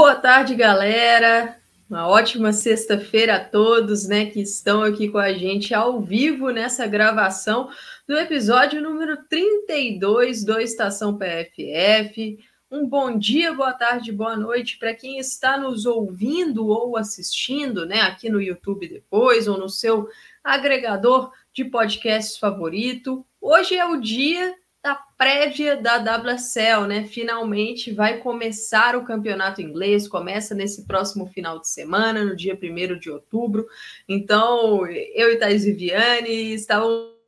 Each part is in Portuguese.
Boa tarde, galera. Uma ótima sexta-feira a todos, né, que estão aqui com a gente ao vivo nessa gravação do episódio número 32 do Estação PFF. Um bom dia, boa tarde, boa noite para quem está nos ouvindo ou assistindo, né, aqui no YouTube depois ou no seu agregador de podcasts favorito. Hoje é o dia da prévia da WSL, né? Finalmente vai começar o campeonato inglês, começa nesse próximo final de semana, no dia 1 de outubro. Então, eu e Thais Viviane estávamos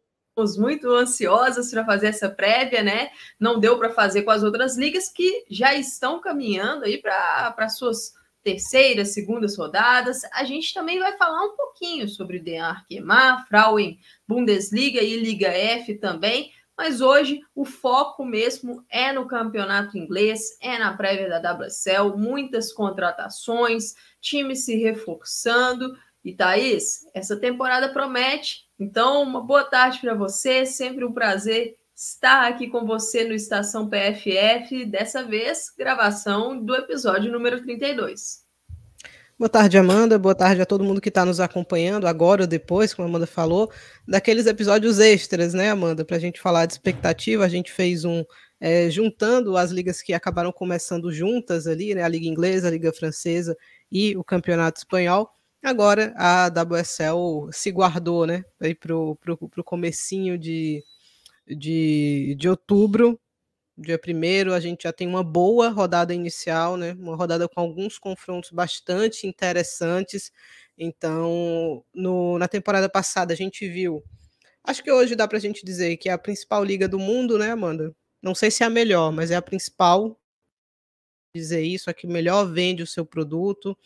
muito ansiosas para fazer essa prévia, né? Não deu para fazer com as outras ligas que já estão caminhando aí para suas terceiras, segundas rodadas. A gente também vai falar um pouquinho sobre DNA Arquemar, Frauen Bundesliga e Liga F também mas hoje o foco mesmo é no campeonato inglês, é na prévia da WSL, muitas contratações, time se reforçando. E Thaís, essa temporada promete. Então, uma boa tarde para você, sempre um prazer estar aqui com você no Estação PFF, dessa vez gravação do episódio número 32. Boa tarde, Amanda. Boa tarde a todo mundo que está nos acompanhando agora ou depois, como a Amanda falou, daqueles episódios extras, né, Amanda? Para a gente falar de expectativa, a gente fez um é, juntando as ligas que acabaram começando juntas ali, né? A Liga Inglesa, a Liga Francesa e o Campeonato Espanhol. Agora a WSL se guardou, né? Para o comecinho de, de, de outubro dia primeiro a gente já tem uma boa rodada inicial, né? Uma rodada com alguns confrontos bastante interessantes. Então, no, na temporada passada a gente viu. Acho que hoje dá para a gente dizer que é a principal liga do mundo, né, Amanda? Não sei se é a melhor, mas é a principal. Dizer isso, a que melhor vende o seu produto,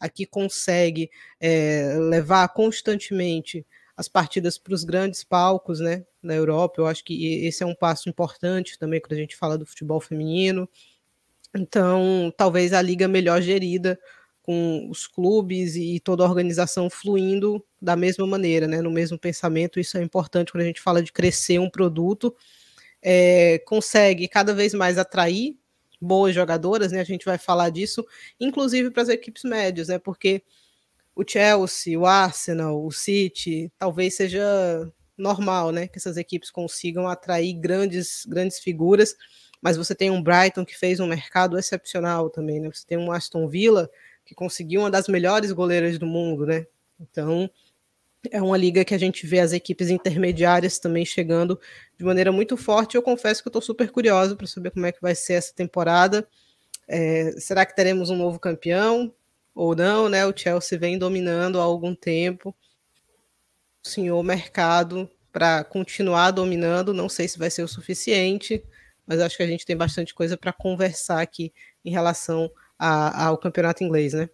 a que consegue é, levar constantemente as partidas para os grandes palcos, né, na Europa. Eu acho que esse é um passo importante também quando a gente fala do futebol feminino. Então, talvez a liga melhor gerida, com os clubes e toda a organização fluindo da mesma maneira, né, no mesmo pensamento. Isso é importante quando a gente fala de crescer um produto. É, consegue cada vez mais atrair boas jogadoras, né? A gente vai falar disso, inclusive para as equipes médias, né? Porque o Chelsea, o Arsenal, o City, talvez seja normal, né, que essas equipes consigam atrair grandes, grandes figuras, mas você tem um Brighton que fez um mercado excepcional também, né? Você tem um Aston Villa que conseguiu uma das melhores goleiras do mundo, né? Então, é uma liga que a gente vê as equipes intermediárias também chegando de maneira muito forte. Eu confesso que eu estou super curiosa para saber como é que vai ser essa temporada. É, será que teremos um novo campeão? Ou não, né? O Chelsea vem dominando há algum tempo. O senhor mercado para continuar dominando, não sei se vai ser o suficiente, mas acho que a gente tem bastante coisa para conversar aqui em relação a, ao campeonato inglês, né?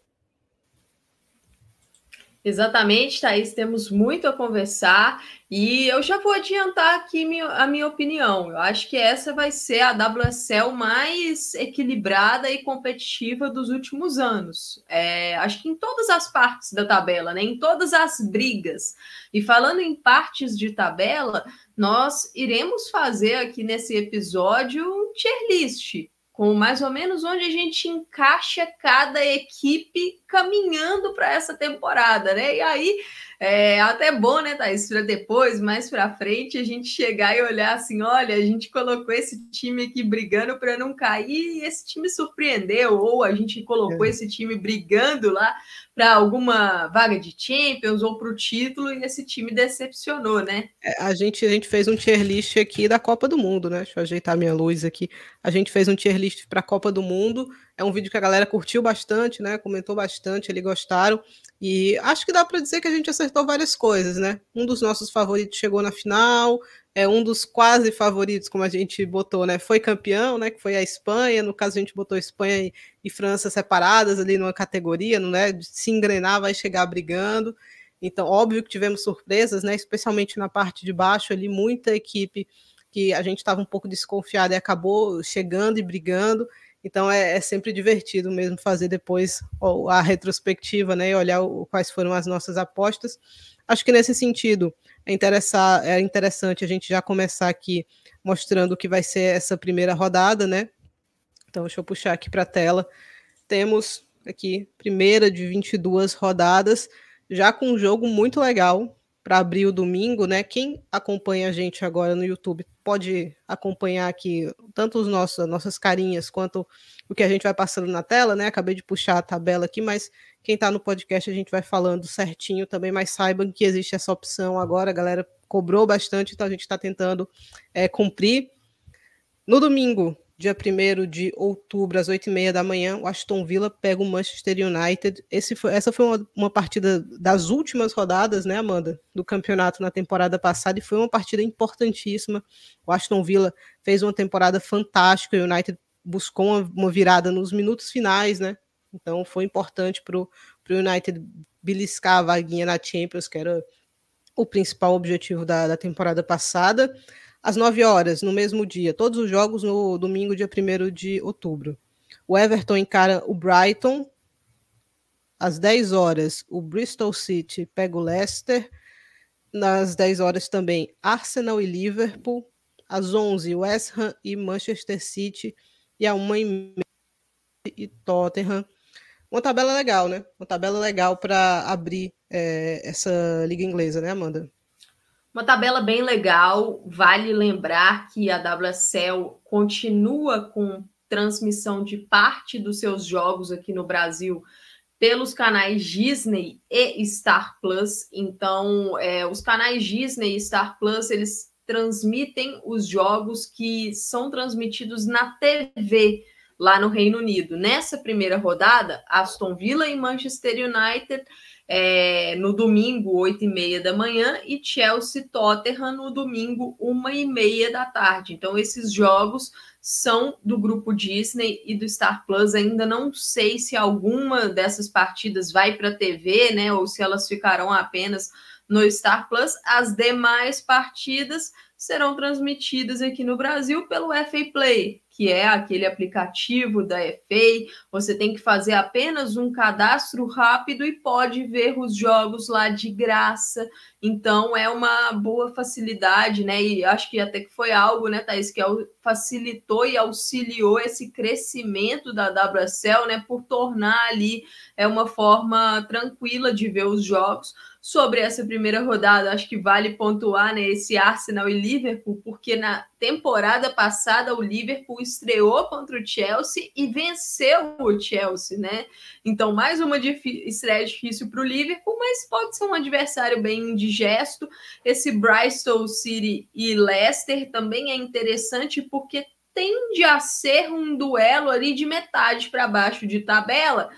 Exatamente, Thaís, temos muito a conversar e eu já vou adiantar aqui a minha opinião. Eu acho que essa vai ser a WSL mais equilibrada e competitiva dos últimos anos. É, acho que em todas as partes da tabela, né? em todas as brigas. E falando em partes de tabela, nós iremos fazer aqui nesse episódio um tier list com mais ou menos onde a gente encaixa cada equipe caminhando para essa temporada, né? E aí é até bom, né, Thaís, para depois, mais para frente, a gente chegar e olhar assim: olha, a gente colocou esse time aqui brigando para não cair e esse time surpreendeu, ou a gente colocou é. esse time brigando lá para alguma vaga de Champions ou para o título e esse time decepcionou, né? É, a, gente, a gente fez um tier list aqui da Copa do Mundo, né? Deixa eu ajeitar minha luz aqui. A gente fez um tier list para a Copa do Mundo. É um vídeo que a galera curtiu bastante, né? Comentou bastante, eles gostaram. E acho que dá para dizer que a gente acertou várias coisas, né? Um dos nossos favoritos chegou na final, é um dos quase favoritos, como a gente botou, né? Foi campeão, né? Que foi a Espanha. No caso, a gente botou Espanha e, França separadas ali numa categoria, não é? Se engrenar, vai chegar brigando. Então, óbvio que tivemos surpresas, né? Especialmente na parte de baixo ali, muita equipe que a gente estava um pouco desconfiado e acabou chegando e brigando. Então é, é, sempre divertido mesmo fazer depois a retrospectiva, né? E olhar o, quais foram as nossas apostas. Acho que nesse sentido é, interessar, é interessante a gente já começar aqui mostrando o que vai ser essa primeira rodada, né? Então, deixa eu puxar aqui para a tela. temos aqui primeira de 22 rodadas, já com um jogo muito legal para abrir o domingo, né? Quem acompanha a gente agora no YouTube pode acompanhar aqui tanto os nossos, nossas carinhas quanto o que a gente vai passando na tela, né? Acabei de puxar a tabela aqui, mas quem está no podcast a gente vai falando certinho também, mas saibam que existe essa opção agora, a galera cobrou bastante, então a gente está tentando é, cumprir. No domingo, dia 1 de outubro, às 8h30 da manhã, o Aston Villa pega o Manchester United. Foi, essa foi uma, uma, partida das últimas rodadas, né, Amanda, do campeonato na temporada passada, e foi uma partida importantíssima. O Aston Villa fez uma temporada fantástica, o United buscou uma, uma virada nos minutos finais, né? Então foi importante para o United beliscar a vaguinha na Champions, que era o principal objetivo da, da temporada passada às 9 horas, no mesmo dia. Todos os jogos no domingo, dia 1 de outubro. O Everton encara o Brighton. Às 10 horas, o Bristol City pega o Leicester. Nas 10 horas também, Arsenal e Liverpool. Às 11, West Ham e Manchester City. E à 1 e e Tottenham. Uma tabela legal, né? Uma tabela legal para abrir é, essa liga inglesa, né, Amanda? Uma tabela bem legal. Vale lembrar que a WSL continua com transmissão de parte dos seus jogos aqui no Brasil pelos canais Disney e Star Plus. Então, é, os canais Disney e Star Plus eles transmitem os jogos que são transmitidos na TV lá no Reino Unido. Nessa primeira rodada, Aston Villa e Manchester United é, no domingo, 8 e meia da manhã, e Chelsea Tottenham no domingo, 1 e meia da tarde. Então, esses jogos são do grupo Disney e do Star Plus. Ainda não sei se alguma dessas partidas vai para a TV, né? Ou se elas ficarão apenas no Star Plus. As demais partidas serão transmitidas aqui no Brasil pelo FA Play, que é aquele aplicativo da FA. Você tem que fazer apenas um cadastro rápido e pode ver os jogos lá de graça. Então é uma boa facilidade, né? E acho que até que foi algo, né, Thaís, que facilitou e auxiliou esse crescimento da WSL, né, por tornar ali é uma forma tranquila de ver os jogos sobre essa primeira rodada, acho que vale pontuar né, esse Arsenal e Liverpool, porque na temporada passada o Liverpool estreou contra o Chelsea e venceu o Chelsea, né? Então, mais uma estreia difícil para o Liverpool, mas pode ser um adversário bem indigesto. Esse Bristol City e Leicester também é interessante porque tende a ser um duelo ali de metade para baixo de tabela.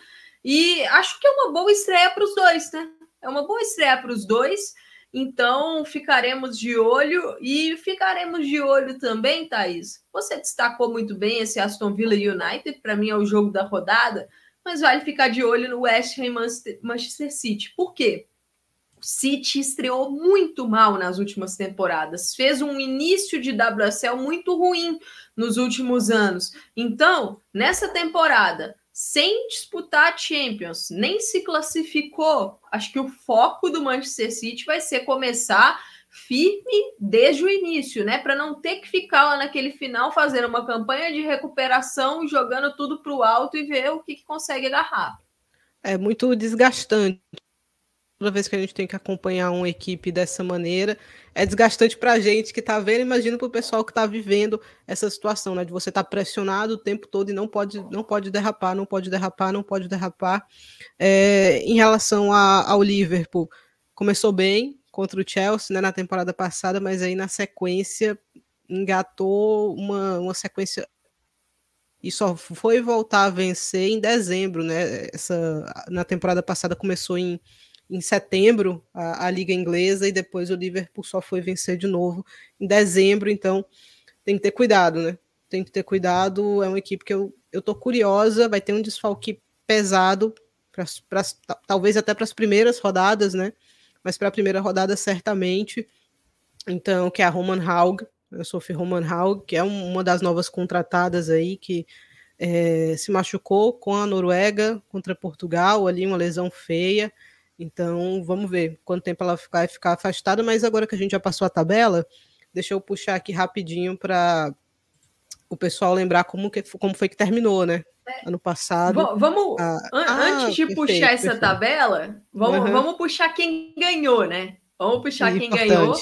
E acho que é uma boa estreia para os dois, né? É uma boa estreia para os dois. Então, ficaremos de olho e ficaremos de olho também, Thaís. Você destacou muito bem esse Aston Villa United, para mim é o jogo da rodada, mas vale ficar de olho no West Ham Manchester City. Por quê? O City estreou muito mal nas últimas temporadas, fez um início de WSL muito ruim nos últimos anos. Então, nessa temporada, sem disputar a Champions, nem se classificou. Acho que o foco do Manchester City vai ser começar firme desde o início, né? Para não ter que ficar lá naquele final fazendo uma campanha de recuperação, jogando tudo para o alto e ver o que, que consegue agarrar. É muito desgastante toda vez que a gente tem que acompanhar uma equipe dessa maneira, é desgastante para a gente que está vendo, imagina para o pessoal que está vivendo essa situação, né? De você estar tá pressionado o tempo todo e não pode, não pode derrapar, não pode derrapar, não pode derrapar. É, em relação a, ao Liverpool, começou bem contra o Chelsea né, na temporada passada, mas aí na sequência engatou uma, uma sequência e só foi voltar a vencer em dezembro, né? Essa, na temporada passada começou em em setembro a, a, Liga Inglesa e depois o Liverpool só foi vencer de novo em dezembro, então tem que ter cuidado, né? Tem que ter cuidado, é uma equipe que eu, eu tô curiosa, vai ter um desfalque pesado, pra, pra talvez até para as primeiras rodadas, né? Mas para a primeira rodada, certamente. Então, que é a Roman Haug, a Sophie Roman Haug, que é uma das novas contratadas aí, que é, se machucou com a Noruega contra Portugal, ali uma lesão feia. Então, vamos ver quanto tempo ela vai ficar afastada, mas agora que a gente já passou a tabela, deixa eu puxar aqui rapidinho para o pessoal lembrar como, que, como foi que terminou, né? é. ano passado. vamos, ah, antes de perfeito, puxar essa perfeito. tabela, vamos, uhum. vamos puxar quem ganhou, né? Vamos puxar quem importante. ganhou.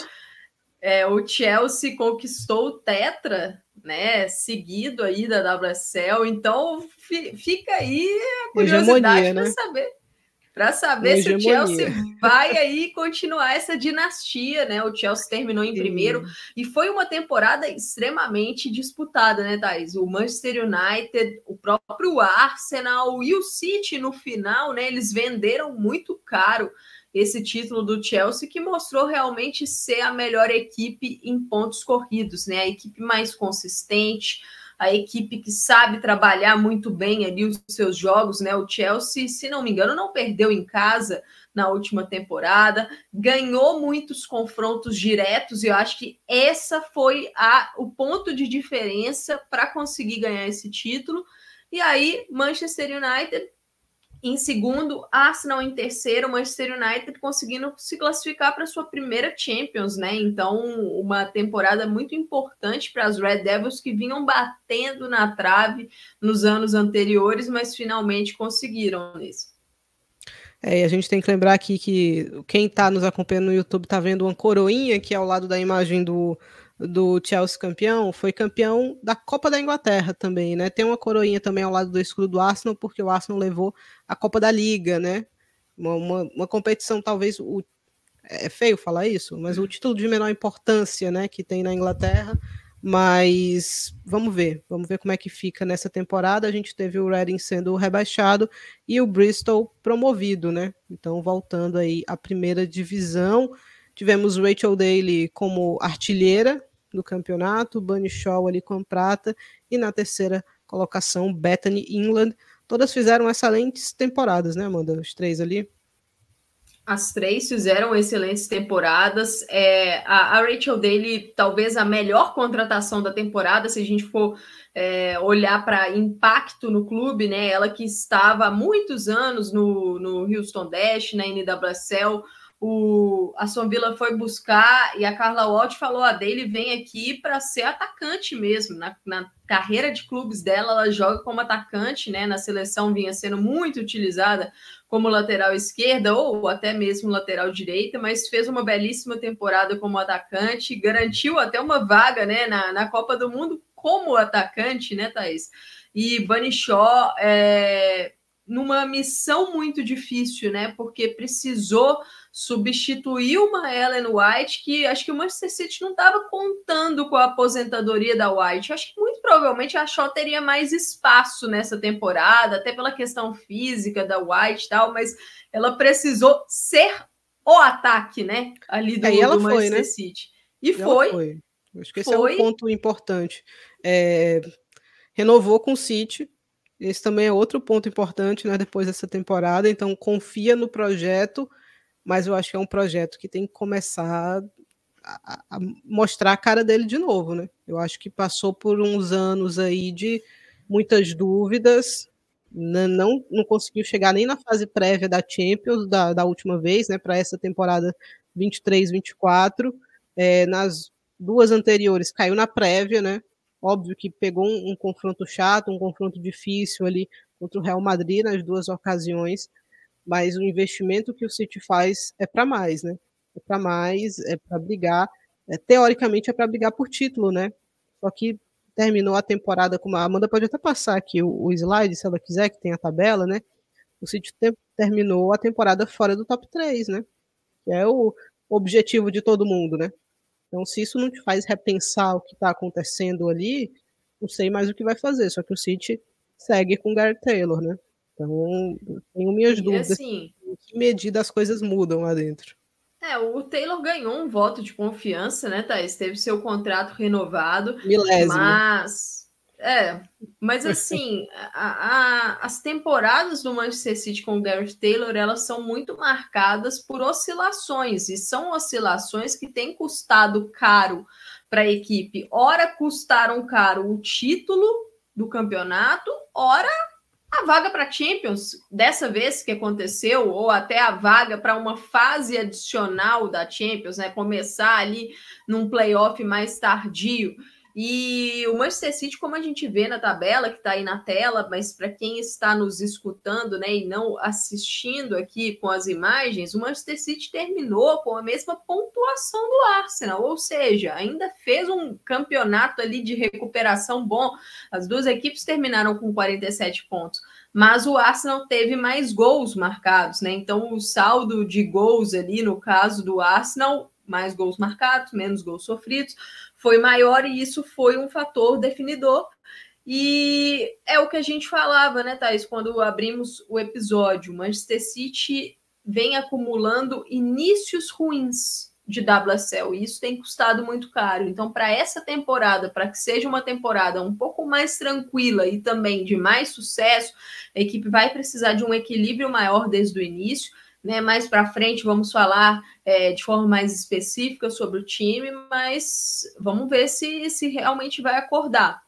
É, o Chelsea conquistou o Tetra, né? Seguido aí da WSL, então fica aí a curiosidade para né? saber para saber se o Chelsea vai aí continuar essa dinastia, né? O Chelsea terminou em primeiro e foi uma temporada extremamente disputada, né, Thais? O Manchester United, o próprio Arsenal e o City no final, né? Eles venderam muito caro esse título do Chelsea que mostrou realmente ser a melhor equipe em pontos corridos, né? A equipe mais consistente, a equipe que sabe trabalhar muito bem ali os seus jogos, né? O Chelsea, se não me engano, não perdeu em casa na última temporada, ganhou muitos confrontos diretos e eu acho que essa foi a, o ponto de diferença para conseguir ganhar esse título. E aí, Manchester United em segundo, Arsenal em terceiro, Manchester United conseguindo se classificar para sua primeira Champions, né? Então, uma temporada muito importante para as Red Devils que vinham batendo na trave nos anos anteriores, mas finalmente conseguiram nisso. É, a gente tem que lembrar aqui que quem está nos acompanhando no YouTube está vendo uma coroinha aqui ao lado da imagem do, do Chelsea campeão, foi campeão da Copa da Inglaterra também, né? Tem uma coroinha também ao lado do escudo do Arsenal, porque o Arsenal levou a Copa da Liga, né? Uma, uma, uma competição, talvez, o, é feio falar isso, mas o título de menor importância, né, que tem na Inglaterra, mas vamos ver, vamos ver como é que fica nessa temporada. A gente teve o Reading sendo rebaixado e o Bristol promovido, né? Então voltando aí à primeira divisão. Tivemos Rachel Daly como artilheira do campeonato, Bunny Shaw ali com prata, e na terceira colocação, Bethany England. Todas fizeram excelentes temporadas, né, Amanda? Os três ali. As três fizeram excelentes temporadas. É, a, a, Rachel Daly, talvez a melhor contratação da temporada, se a gente for é, olhar para impacto no clube, né? Ela que estava há muitos anos no, no Houston Dash, na NWSL, o Aston Villa foi buscar e a Carla Watt falou: a dele vem aqui para ser atacante mesmo. Na, na, carreira de clubes dela, ela joga como atacante, né? Na seleção vinha sendo muito utilizada como lateral esquerda ou até mesmo lateral direita, mas fez uma belíssima temporada como atacante, garantiu até uma vaga, né? Na, na Copa do Mundo como atacante, né, Thaís? E Bunny Shaw é, numa missão muito difícil, né? Porque precisou substituiu uma Ellen White que acho que o Manchester City não estava contando com a aposentadoria da White. Acho que muito provavelmente a Shaw teria mais espaço nessa temporada, até pela questão física da White e tal, mas ela precisou ser o ataque, né? Ali do, do Manchester foi, né? City. E, e foi. foi. Acho que esse foi. é um ponto importante. É, renovou com o City. Esse também é outro ponto importante, né? Depois dessa temporada. Então, confia no projeto mas eu acho que é um projeto que tem que começar a, mostrar a cara dele de novo, né? Eu acho que passou por uns anos aí de muitas dúvidas, não, não conseguiu chegar nem na fase prévia da Champions da, da última vez, né? Para essa temporada 23-24. É, nas duas anteriores caiu na prévia, né? Óbvio que pegou um, um confronto chato, um confronto difícil ali contra o Real Madrid nas duas ocasiões, mas o investimento que o City faz é para mais, né? É para mais, é para brigar. É, teoricamente é para brigar por título, né? Só que terminou a temporada com uma. Amanda pode até passar aqui o, o slide, se ela quiser, que tem a tabela, né? O City te, terminou a temporada fora do top 3, né? Que é o objetivo de todo mundo, né? Então, se isso não te faz repensar o que está acontecendo ali, não sei mais o que vai fazer. Só que o City segue com o Gareth Taylor, né? Então, tenho minhas e dúvidas. Assim, em que medida as coisas mudam lá dentro? É, o Taylor ganhou um voto de confiança, né, Thaís? Teve seu contrato renovado. Milésimo. Mas. É, mas assim, a, a, as temporadas do Manchester City com o Gareth Taylor, elas são muito marcadas por oscilações, e são oscilações que têm custado caro para a equipe. Ora custaram caro o título do campeonato, ora a vaga para Champions, dessa vez que aconteceu, ou até a vaga para uma fase adicional da Champions, né? Começar ali num playoff mais tardio. E o Manchester City, como a gente vê na tabela, que está aí na tela, mas para quem está nos escutando né, e não assistindo aqui com as imagens, o Manchester City terminou com a mesma pontuação do Arsenal, ou seja, ainda fez um campeonato ali de recuperação bom. As duas equipes terminaram com 47 pontos mas o Arsenal teve mais gols marcados, né? Então o saldo de gols ali, no caso do Arsenal, mais gols marcados, menos gols sofridos, foi maior e isso foi um fator definidor. E é o que a gente falava, né, Thais, quando abrimos o episódio. Manchester City vem acumulando inícios ruins de WSL e isso tem custado muito caro. Então, para essa temporada, para que seja uma temporada um pouco mais tranquila e também de mais sucesso, a equipe vai precisar de um equilíbrio maior desde o início. Né, mais para frente vamos falar é, de forma mais específica sobre o time, mas vamos ver se, se realmente vai acordar.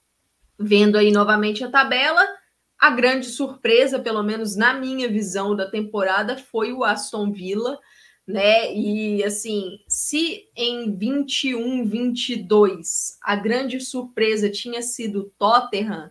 Vendo aí novamente a tabela, a grande surpresa, pelo menos na minha visão da temporada, foi o Aston Villa, né? E assim, se em 21, 22 a grande surpresa tinha sido o Tottenham,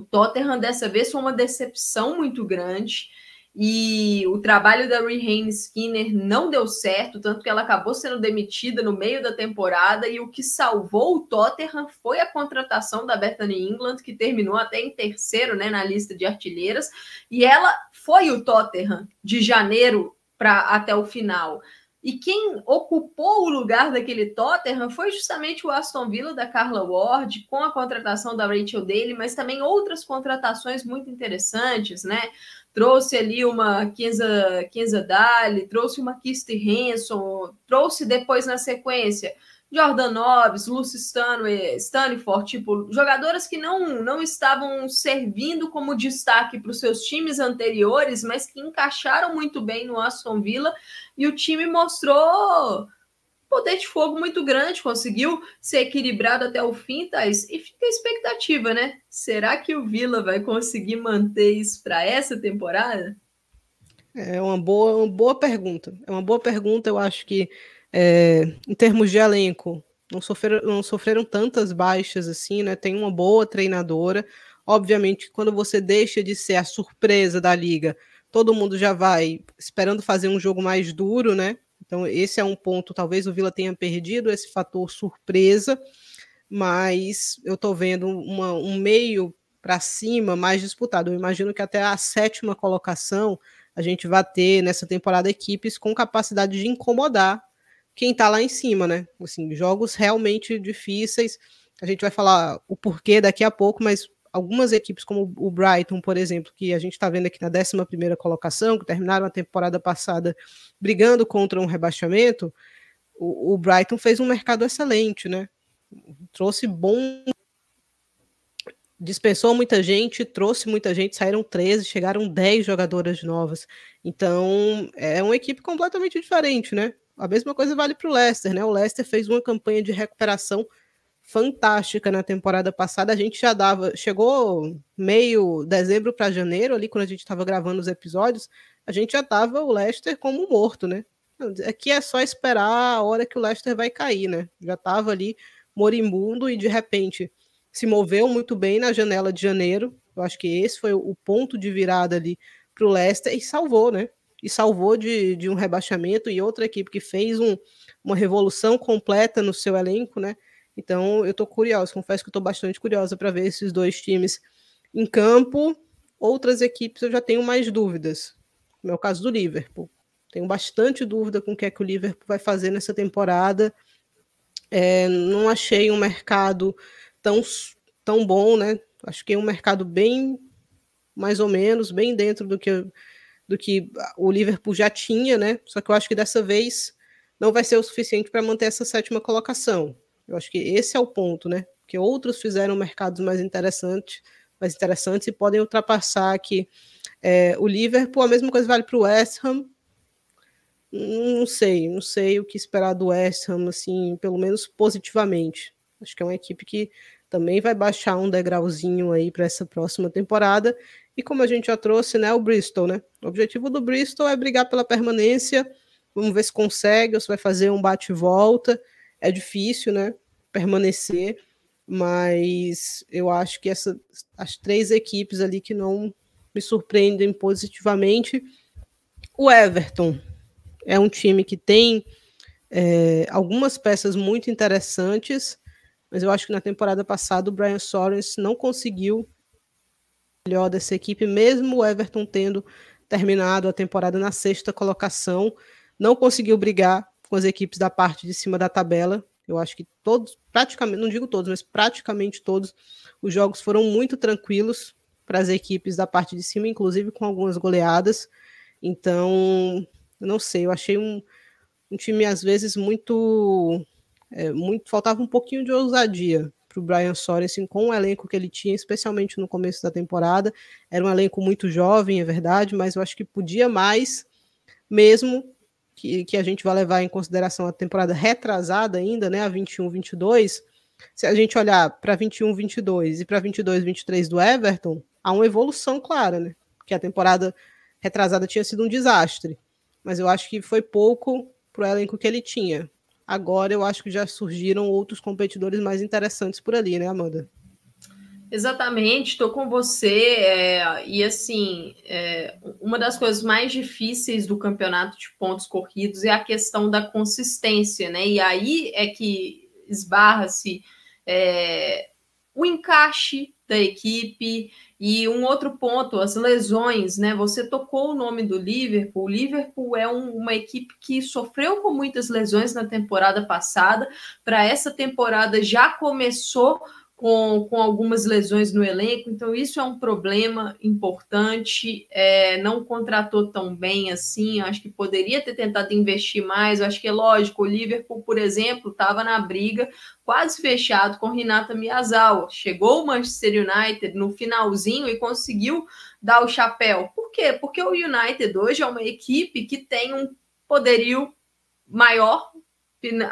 o Tottenham dessa vez foi uma decepção muito grande. E o trabalho da Rehane Skinner não deu certo, tanto que ela acabou sendo demitida no meio da temporada. E o que salvou o Tottenham foi a contratação da Bethany England, que terminou até em terceiro né, na lista de artilheiras. E ela foi o Tottenham de janeiro para até o final. E quem ocupou o lugar daquele Tottenham foi justamente o Aston Villa da Carla Ward, com a contratação da Rachel Daly, mas também outras contratações muito interessantes, né? Trouxe ali uma Kenza, Kenza Dali, trouxe uma Kirsty Hanson, trouxe depois na sequência Jordan Nobbs, Lucy Stanley, Stanford, tipo, jogadoras que não, não estavam servindo como destaque para os seus times anteriores, mas que encaixaram muito bem no Aston Villa e o time mostrou poder de fogo muito grande, conseguiu ser equilibrado até o fim, Thais, e fica a expectativa, né? Será que o Vila vai conseguir manter isso para essa temporada? É uma boa, uma boa pergunta. É uma boa pergunta. Eu acho que, é, em termos de elenco, não sofreram, não sofreram tantas baixas assim, né? Tem uma boa treinadora. Obviamente, quando você deixa de ser a surpresa da liga, todo mundo já vai esperando fazer um jogo mais duro, né? Então, esse é um ponto, talvez o Vila tenha perdido esse fator surpresa, mas eu estou vendo uma, um meio para cima mais disputado. Eu imagino que até a sétima colocação a gente vai ter nessa temporada equipes com capacidade de incomodar quem está lá em cima, né? Assim, jogos realmente difíceis. A gente vai falar o porquê daqui a pouco, mas algumas equipes, como o Brighton, por exemplo, que a gente está vendo aqui na 11 colocação, que terminaram a temporada passada brigando contra um rebaixamento, o, o Brighton fez um mercado excelente, né? Trouxe bom. Dispensou muita gente, trouxe muita gente, saíram 13, chegaram 10 jogadoras novas. Então, é uma equipe completamente diferente, né? A mesma coisa vale para o Leicester, né? O Leicester fez uma campanha de recuperação fantástica na temporada passada. A gente já dava, chegou meio dezembro para janeiro, ali quando a gente estava gravando os episódios, a gente já tava o Leicester como morto, né? Aqui é só esperar a hora que o Leicester vai cair, né? Já estava ali moribundo e de repente se moveu muito bem na janela de janeiro. Eu acho que esse foi o ponto de virada ali para o Leicester e salvou, né? E salvou de, de um rebaixamento e outra equipe que fez um, uma revolução completa no seu elenco, né? Então, eu estou curiosa, confesso que estou bastante curiosa para ver esses dois times em campo. Outras equipes eu já tenho mais dúvidas. No é o caso do Liverpool. Tenho bastante dúvida com o que é que o Liverpool vai fazer nessa temporada. É, não achei um mercado tão, tão bom, né? Acho que é um mercado bem, mais ou menos, bem dentro do que, do que o Liverpool já tinha, né? Só que eu acho que dessa vez não vai ser o suficiente para manter essa sétima colocação. Eu acho que esse é o ponto, né? Que outros fizeram mercados mais interessantes, mais interessantes e podem ultrapassar aqui é, o Liverpool. A mesma coisa vale para o West Ham. Não sei, não sei o que esperar do West Ham, assim, pelo menos positivamente. Acho que é uma equipe que também vai baixar um degrauzinho aí para essa próxima temporada. E como a gente já trouxe, né, o Bristol, né? O objetivo do Bristol é brigar pela permanência. Vamos ver se consegue ou se vai fazer um bate-volta é difícil, né? Permanecer, mas eu acho que essa, as três equipes ali que não me surpreendem positivamente. O Everton é um time que tem é, algumas peças muito interessantes, mas eu acho que na temporada passada o Brian Sorens não conseguiu melhor dessa equipe, mesmo o Everton tendo terminado a temporada na sexta colocação, não conseguiu brigar com as equipes da parte de cima da tabela. Eu acho que todos, praticamente, não digo todos, mas praticamente todos os jogos foram muito tranquilos para as equipes da parte de cima, inclusive com algumas goleadas. Então, não sei, eu achei um, um time às vezes muito, é, muito faltava um pouquinho de ousadia para o Brian Sorensen com o elenco que ele tinha, especialmente no começo da temporada. Era um elenco muito jovem, é verdade, mas eu acho que podia mais, mesmo que, que a gente vai levar em consideração a temporada retrasada ainda, né, a 21-22. Se a gente olhar para 21-22 e para 22-23 do Everton, há uma evolução clara, né? Que a temporada retrasada tinha sido um desastre. Mas eu acho que foi pouco para o elenco que ele tinha. Agora eu acho que já surgiram outros competidores mais interessantes por ali, né, Amanda? Exatamente, estou com você. É, e assim, é, uma das coisas mais difíceis do campeonato de pontos corridos é a questão da consistência, né? E aí é que esbarra-se é, o encaixe da equipe e um outro ponto, as lesões, né? Você tocou o nome do Liverpool. O Liverpool é um, uma equipe que sofreu com muitas lesões na temporada passada. Para essa temporada já começou com, com algumas lesões no elenco, então isso é um problema importante. É, não contratou tão bem assim, acho que poderia ter tentado investir mais. Acho que é lógico, o Liverpool, por exemplo, estava na briga quase fechado com Renata Miyazawa. Chegou o Manchester United no finalzinho e conseguiu dar o chapéu. Por quê? Porque o United hoje é uma equipe que tem um poderio maior,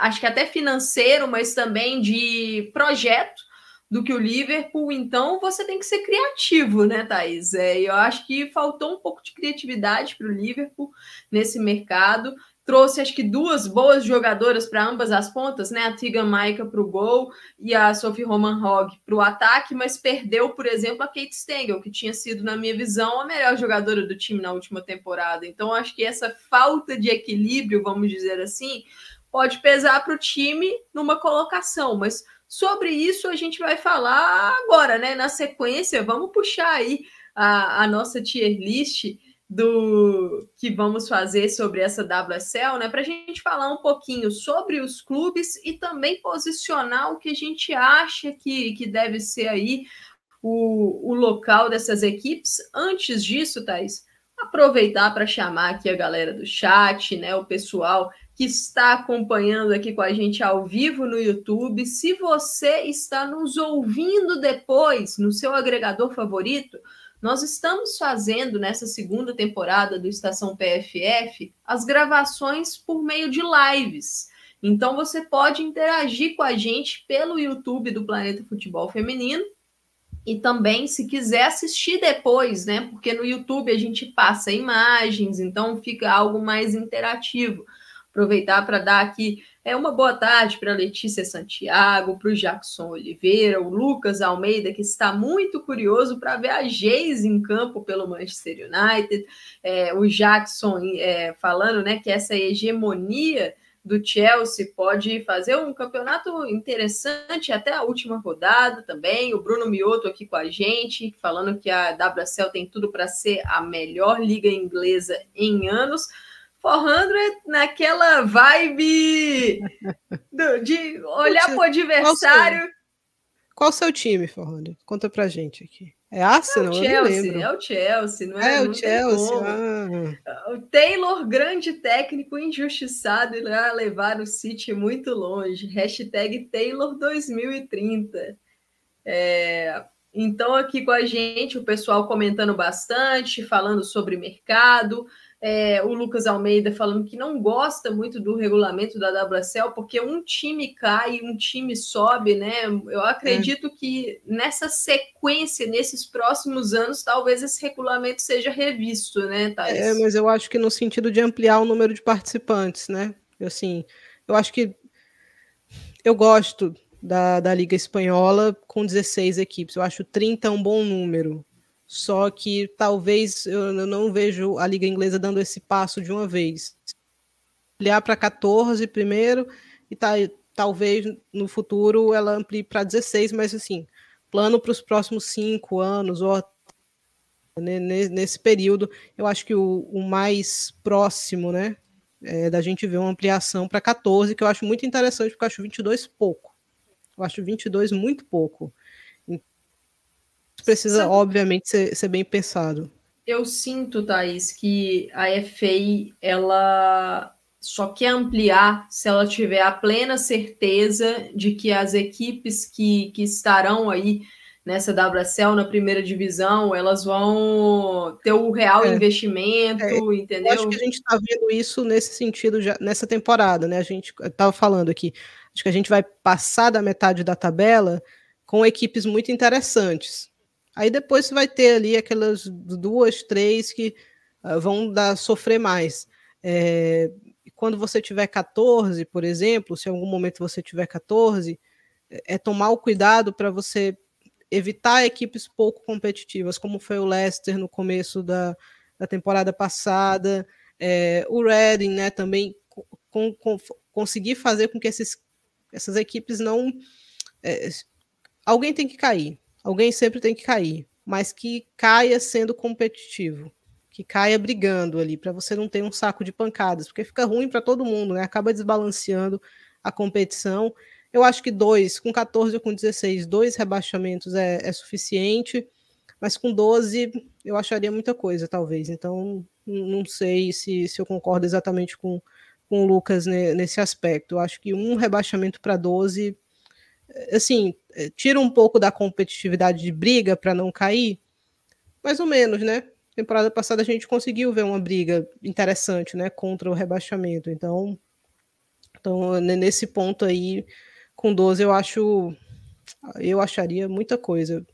acho que até financeiro, mas também de projeto do que o Liverpool, então você tem que ser criativo, né, Thaís? É, eu acho que faltou um pouco de criatividade para o Liverpool nesse mercado. Trouxe, acho que, duas boas jogadoras para ambas as pontas, né? A Tiga Maika para o gol e a Sophie Roman Hogg para o ataque, mas perdeu, por exemplo, a Kate Stengel, que tinha sido, na minha visão, a melhor jogadora do time na última temporada. Então, acho que essa falta de equilíbrio, vamos dizer assim, pode pesar para o time numa colocação, mas Sobre isso a gente vai falar agora, né? Na sequência, vamos puxar aí a, a nossa tier list do que vamos fazer sobre essa WSL, né? Para a gente falar um pouquinho sobre os clubes e também posicionar o que a gente acha que, que deve ser aí o, o local dessas equipes. Antes disso, Thais, aproveitar para chamar aqui a galera do chat, né? O pessoal que está acompanhando aqui com a gente ao vivo no YouTube. Se você está nos ouvindo depois no seu agregador favorito, nós estamos fazendo nessa segunda temporada do Estação PFF as gravações por meio de lives. Então você pode interagir com a gente pelo YouTube do Planeta Futebol Feminino e também se quiser assistir depois, né? Porque no YouTube a gente passa imagens, então fica algo mais interativo aproveitar para dar aqui é, uma boa tarde para Letícia Santiago, para o Jackson Oliveira, o Lucas Almeida, que está muito curioso para ver a Geise em campo pelo Manchester United, é, o Jackson é, falando né, que essa hegemonia do Chelsea pode fazer um campeonato interessante até a última rodada também. O Bruno Mioto aqui com a gente, falando que a WSL tem tudo para ser a melhor liga inglesa em anos. 400 naquela vibe do, de olhar para o adversário. Qual o seu time, 400? Conta pra gente aqui. É Arsenal? É o Chelsea, é o Chelsea, não é? É o Chelsea. Ah. O Taylor, grande técnico, injustiçado, irá levar o City muito longe. Hashtag Taylor 2030. É, então, aqui com a gente, o pessoal comentando bastante, falando sobre mercado. É, o Lucas Almeida falando que não gosta muito do regulamento da WSL, porque um time cai e um time sobe, né? Eu acredito é. que nessa sequência, nesses próximos anos, talvez esse regulamento seja revisto, né, Thais? É, mas eu acho que no sentido de ampliar o número de participantes, né? Assim, eu acho que eu gosto da, da Liga Espanhola com 16 equipes. Eu acho 30 um bom número. Só que talvez eu não vejo a Liga Inglesa dando esse passo de uma vez. Ampliar para 14 primeiro e tá, talvez no futuro ela amplie para 16, mas assim, plano para os próximos cinco anos ou nesse período, eu acho que o, o mais próximo, né, é da gente ver uma ampliação para 14, que eu acho muito interessante, porque eu acho 22 pouco. Eu acho 22 muito pouco. Precisa, Sabe, obviamente, ser, ser bem pensado. Eu sinto, Thaís, que a FA, ela só quer ampliar se ela tiver a plena certeza de que as equipes que, que estarão aí nessa WSL na primeira divisão, elas vão ter o real é, investimento, é, entendeu? acho que a gente está vendo isso nesse sentido já nessa temporada, né? A gente estava falando aqui, acho que a gente vai passar da metade da tabela com equipes muito interessantes. Aí depois você vai ter ali aquelas duas, três que uh, vão dar sofrer mais. É, quando você tiver 14, por exemplo, se em algum momento você tiver 14, é, é tomar o cuidado para você evitar equipes pouco competitivas, como foi o Leicester no começo da, da temporada passada, é, o Reading, né, também com, com, conseguir fazer com que esses, essas equipes não. É, alguém tem que cair, alguém sempre tem que cair, mas que caia sendo competitivo que caia brigando ali, para você não ter um saco de pancadas, porque fica ruim para todo mundo, né? Acaba desbalanceando a competição. Eu acho que dois, com 14 ou com 16, dois rebaixamentos é, é suficiente, mas com 12 eu acharia muita coisa, talvez. Então, não sei se, se eu concordo exatamente com, com o Lucas nesse aspecto. Eu acho que um rebaixamento para 12, assim, é, tira um pouco da competitividade de briga para não cair, mais ou menos, né? temporada passada a gente conseguiu ver uma briga interessante, né, contra o rebaixamento. Então, então nesse ponto aí, com 12 eu acho, eu acharia muita coisa.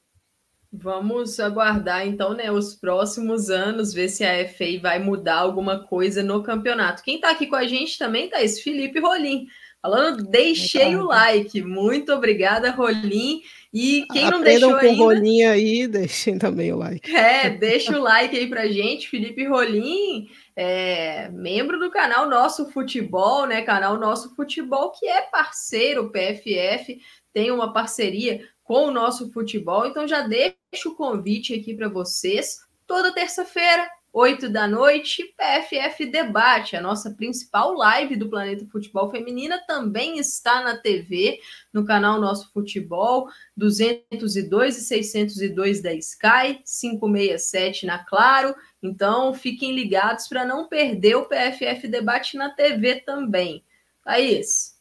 Vamos aguardar então, né, os próximos anos, ver se a FA vai mudar alguma coisa no campeonato. Quem está aqui com a gente também esse Felipe Rolim. Falando, deixei o like. Muito obrigada, Rolim. E quem não Aprendam deixou com ainda... Rolim aí, deixem também o like. É, deixa o like aí pra gente. Felipe Rolim, é, membro do canal Nosso Futebol, né? Canal Nosso Futebol, que é parceiro PFF, tem uma parceria com o Nosso Futebol. Então já deixo o convite aqui para vocês. Toda terça-feira, 8 da noite, PFF Debate, a nossa principal live do Planeta Futebol Feminina, também está na TV, no canal Nosso Futebol, 202 e 602 da Sky, 567 na Claro. Então, fiquem ligados para não perder o PFF Debate na TV também. Thaís,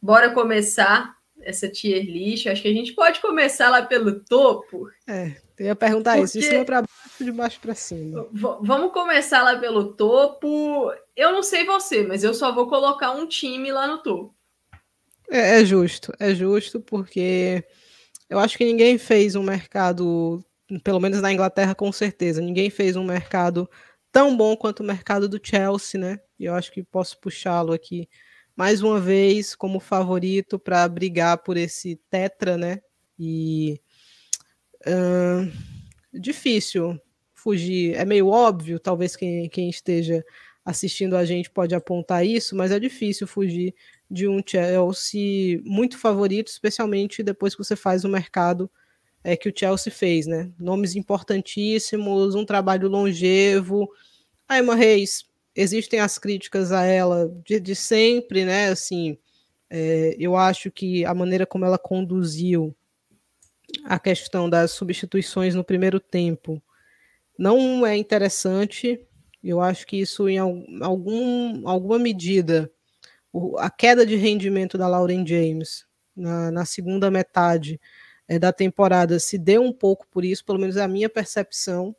bora começar essa tier list. Acho que a gente pode começar lá pelo topo. É, eu ia perguntar Porque... isso, de cima para baixo, de baixo para cima. V vamos começar lá pelo topo. Eu não sei você, mas eu só vou colocar um time lá no topo. É, é justo, é justo, porque eu acho que ninguém fez um mercado, pelo menos na Inglaterra, com certeza, ninguém fez um mercado tão bom quanto o mercado do Chelsea, né? E eu acho que posso puxá-lo aqui mais uma vez como favorito para brigar por esse tetra, né? E Difícil fugir. É meio óbvio, talvez quem, quem esteja assistindo a gente pode apontar isso, mas é difícil fugir de um Chelsea muito favorito, especialmente depois que você faz o mercado é, que o Chelsea fez, né? Nomes importantíssimos, um trabalho longevo. A Emma Reis, existem as críticas a ela de, de sempre, né? Assim, é, eu acho que a maneira como ela conduziu a questão das substituições no primeiro tempo não é interessante. Eu acho que isso, em algum, alguma medida, a queda de rendimento da Lauren James na, na segunda metade é, da temporada se deu um pouco por isso, pelo menos é a minha percepção.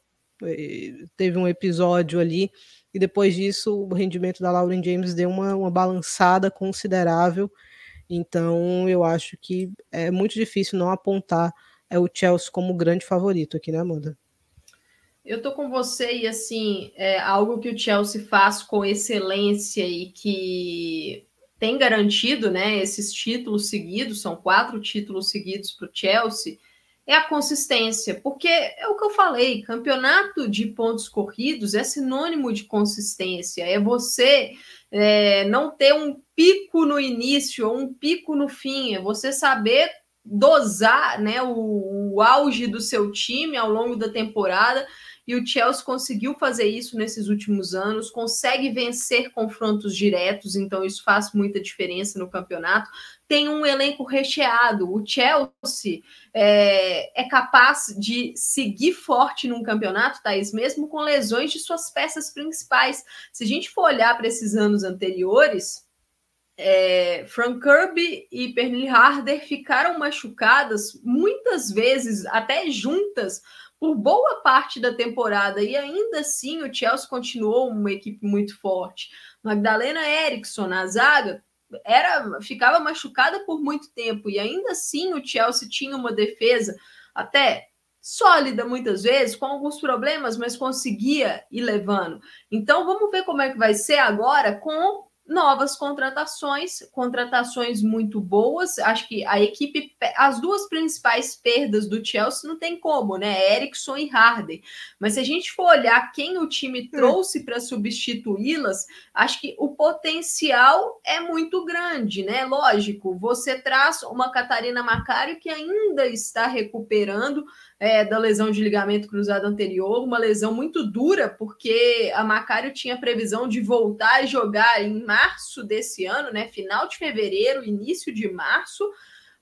Teve um episódio ali, e depois disso o rendimento da Lauren James deu uma, uma balançada considerável. Então, eu acho que é muito difícil não apontar é o Chelsea como grande favorito aqui, né, Amanda? Eu tô com você e assim, é algo que o Chelsea faz com excelência e que tem garantido né, esses títulos seguidos, são quatro títulos seguidos para o Chelsea, é a consistência, porque é o que eu falei, campeonato de pontos corridos é sinônimo de consistência, é você é, não ter um pico no início ou um pico no fim, é você saber dosar né, o, o auge do seu time ao longo da temporada e o Chelsea conseguiu fazer isso nesses últimos anos, consegue vencer confrontos diretos, então isso faz muita diferença no campeonato. Tem um elenco recheado. O Chelsea é, é capaz de seguir forte num campeonato, Thaís, mesmo com lesões de suas peças principais. Se a gente for olhar para esses anos anteriores, é, Frank Kirby e Pernille Harder ficaram machucadas muitas vezes, até juntas, por boa parte da temporada e ainda assim o Chelsea continuou uma equipe muito forte. Magdalena Eriksson na zaga era ficava machucada por muito tempo e ainda assim o Chelsea tinha uma defesa até sólida muitas vezes, com alguns problemas, mas conseguia ir levando. Então vamos ver como é que vai ser agora com novas contratações, contratações muito boas. Acho que a equipe, as duas principais perdas do Chelsea não tem como, né? Erickson e Harden. Mas se a gente for olhar quem o time hum. trouxe para substituí-las, acho que o potencial é muito grande, né? Lógico, você traz uma Catarina Macário que ainda está recuperando é, da lesão de ligamento cruzado anterior, uma lesão muito dura, porque a Macário tinha previsão de voltar a jogar em março desse ano, né? Final de fevereiro, início de março,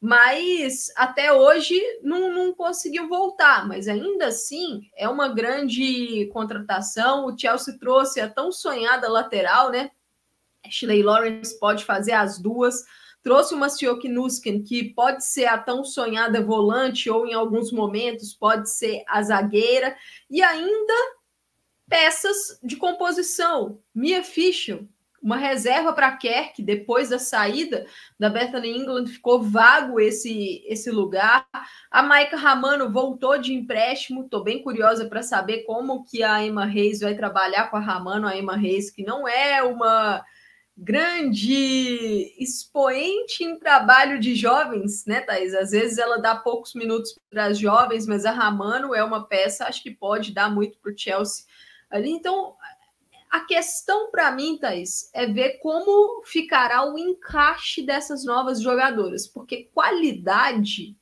mas até hoje não, não conseguiu voltar. Mas ainda assim é uma grande contratação. O Chelsea trouxe a tão sonhada lateral, né? Ashley Lawrence pode fazer as duas trouxe uma Sioki Nusken, que pode ser a tão sonhada volante, ou em alguns momentos pode ser a zagueira, e ainda peças de composição. Mia Fischer, uma reserva para Kerk, depois da saída da Bethany England, ficou vago esse, esse lugar. A Maika Ramano voltou de empréstimo, estou bem curiosa para saber como que a Emma Reis vai trabalhar com a Ramano, a Emma Reis, que não é uma grande expoente em trabalho de jovens, né, Thais? Às vezes ela dá poucos minutos para as jovens, mas a Ramano é uma peça, acho que pode dar muito para o Chelsea ali. Então, a questão para mim, Thais, é ver como ficará o encaixe dessas novas jogadoras, porque qualidade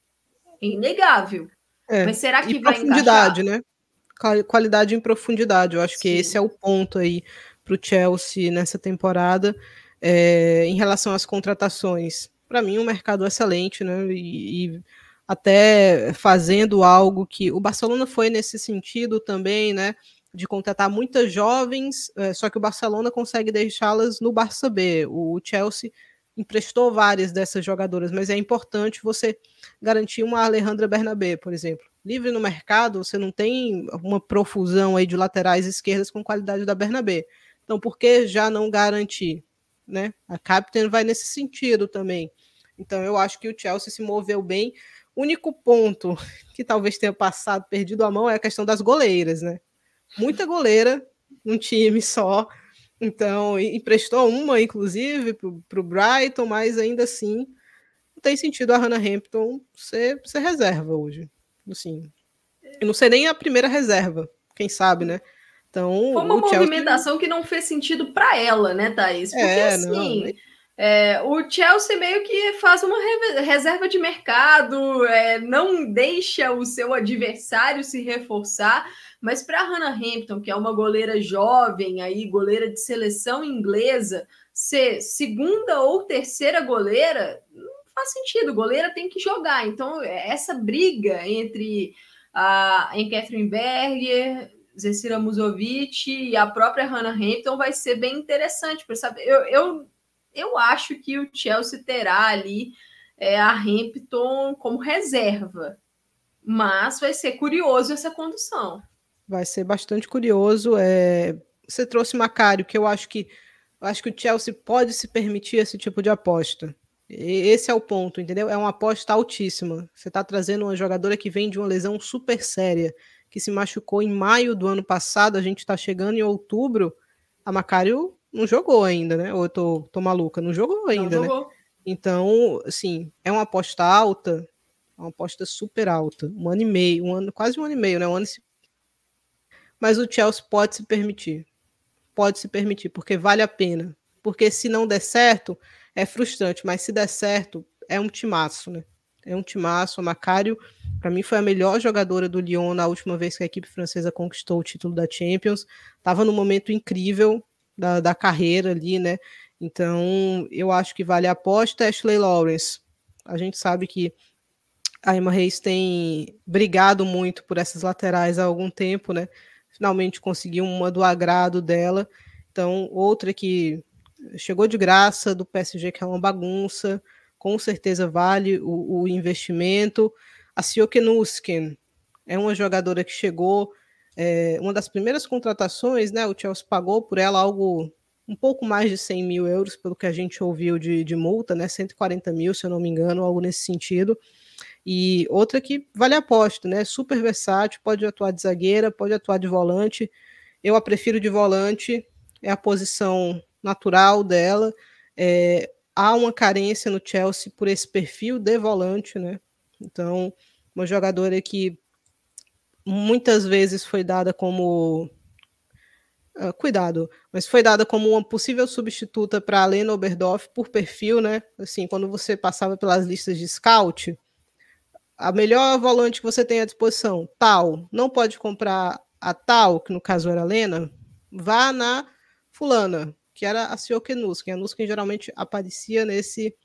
é inegável. É, mas será que vai profundidade, encaixar? né? Qualidade em profundidade, eu acho Sim. que esse é o ponto aí para o Chelsea nessa temporada. É, em relação às contratações, para mim, um mercado excelente, né? E, e, até fazendo algo que o Barcelona foi nesse sentido também, né? De contratar muitas jovens, é, só que o Barcelona consegue deixá-las no Barça B. O Chelsea emprestou várias dessas jogadoras, mas é importante você garantir uma Alejandra Bernabé, por exemplo. Livre no mercado, você não tem uma profusão aí de laterais esquerdas com qualidade da Bernabé. Então, por que já não garantir? Né? A Captain vai nesse sentido também. Então, eu acho que o Chelsea se moveu bem. O único ponto que talvez tenha passado, perdido a mão, é a questão das goleiras, né? Muita goleira num time só. Então, emprestou uma, inclusive, para o Brighton, mas ainda assim não tem sentido a Hannah Hampton ser, ser reserva hoje. Assim, eu não sei nem a primeira reserva, quem sabe, né? Então, Foi uma movimentação Chelsea... que não fez sentido para ela, né, Thaís? Porque é, assim. Não, é, o Chelsea meio que faz uma reserva de mercado, é, não deixa o seu adversário se reforçar, mas para Hannah Hampton, que é uma goleira jovem, aí goleira de seleção inglesa, ser segunda ou terceira goleira, não faz sentido. Goleira tem que jogar. Então, essa briga entre a em Catherine Berger, Zecira Musovic e a própria Hannah Hampton vai ser bem interessante para saber. Eu, eu, eu acho que o Chelsea terá ali é, a Hampton como reserva, mas vai ser curioso essa condução. Vai ser bastante curioso. É... Você trouxe Macário, que eu acho que eu acho que o Chelsea pode se permitir esse tipo de aposta. Esse é o ponto, entendeu? É uma aposta altíssima. Você está trazendo uma jogadora que vem de uma lesão super séria que se machucou em maio do ano passado, a gente está chegando em outubro, a Macário não jogou ainda, né? Ou eu tô, tô maluca, não jogou ainda, não jogou. né? Então, assim, é uma aposta alta, uma aposta super alta, um ano e meio, um ano, quase um ano e meio, né? Um ano e... Mas o Chelsea pode se permitir, pode se permitir, porque vale a pena. Porque se não der certo, é frustrante, mas se der certo, é um timaço, né? É um timaço. A Macário, para mim, foi a melhor jogadora do Lyon na última vez que a equipe francesa conquistou o título da Champions. Estava no momento incrível da, da carreira ali, né? Então, eu acho que vale a aposta. Ashley Lawrence, a gente sabe que a Emma Reis tem brigado muito por essas laterais há algum tempo, né? Finalmente conseguiu uma do agrado dela. Então, outra que chegou de graça do PSG, que é uma bagunça, com certeza vale o, o investimento. A Sioke Nuskin é uma jogadora que chegou, é, uma das primeiras contratações, né? O Chelsea pagou por ela algo um pouco mais de 100 mil euros, pelo que a gente ouviu de, de multa, né? 140 mil, se eu não me engano, algo nesse sentido. E outra que vale a aposta, né? Super versátil, pode atuar de zagueira, pode atuar de volante. Eu a prefiro de volante, é a posição natural dela. É, há uma carência no Chelsea por esse perfil de volante, né? Então, uma jogadora que muitas vezes foi dada como Uh, cuidado, mas foi dada como uma possível substituta para a Lena Oberdorf por perfil, né? Assim, quando você passava pelas listas de scout, a melhor volante que você tem à disposição, tal, não pode comprar a tal, que no caso era a Lena, vá na fulana, que era a Sioke Nuskin. A Nuskin geralmente aparecia nesse,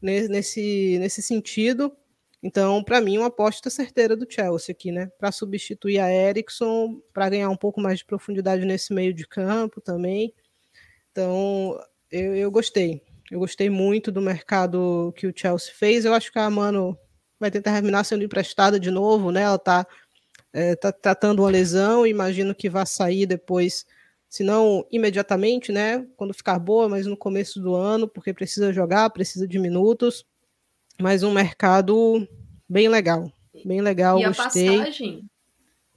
nesse, nesse sentido. Então, para mim, uma aposta certeira do Chelsea aqui, né? Para substituir a Eriksson, para ganhar um pouco mais de profundidade nesse meio de campo também. Então, eu, eu gostei. Eu gostei muito do mercado que o Chelsea fez. Eu acho que a Mano vai tentar terminar sendo emprestada de novo, né? Ela está é, tá tratando uma lesão, imagino que vai sair depois se não imediatamente, né, quando ficar boa, mas no começo do ano, porque precisa jogar, precisa de minutos, mas um mercado bem legal, bem legal, e gostei. a passagem,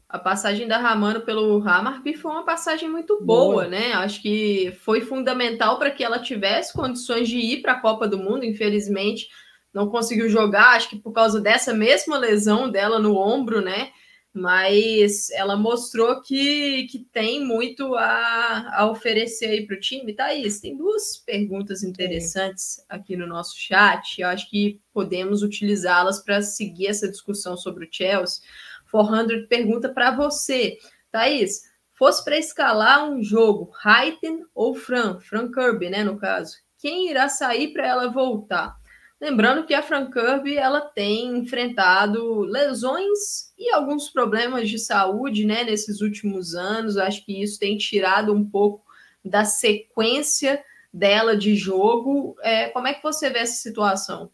a passagem da Ramano pelo Hamarby foi uma passagem muito boa, boa. né, acho que foi fundamental para que ela tivesse condições de ir para a Copa do Mundo, infelizmente não conseguiu jogar, acho que por causa dessa mesma lesão dela no ombro, né, mas ela mostrou que, que tem muito a, a oferecer aí para o time. Thaís, tem duas perguntas interessantes aqui no nosso chat. Eu acho que podemos utilizá-las para seguir essa discussão sobre o Chelsea. 400 pergunta para você. Thaís, fosse para escalar um jogo, Haiten ou Fran, Fran Kirby, né, no caso, quem irá sair para ela voltar? Lembrando que a Fran Kirby ela tem enfrentado lesões e alguns problemas de saúde né, nesses últimos anos. Acho que isso tem tirado um pouco da sequência dela de jogo. É, como é que você vê essa situação?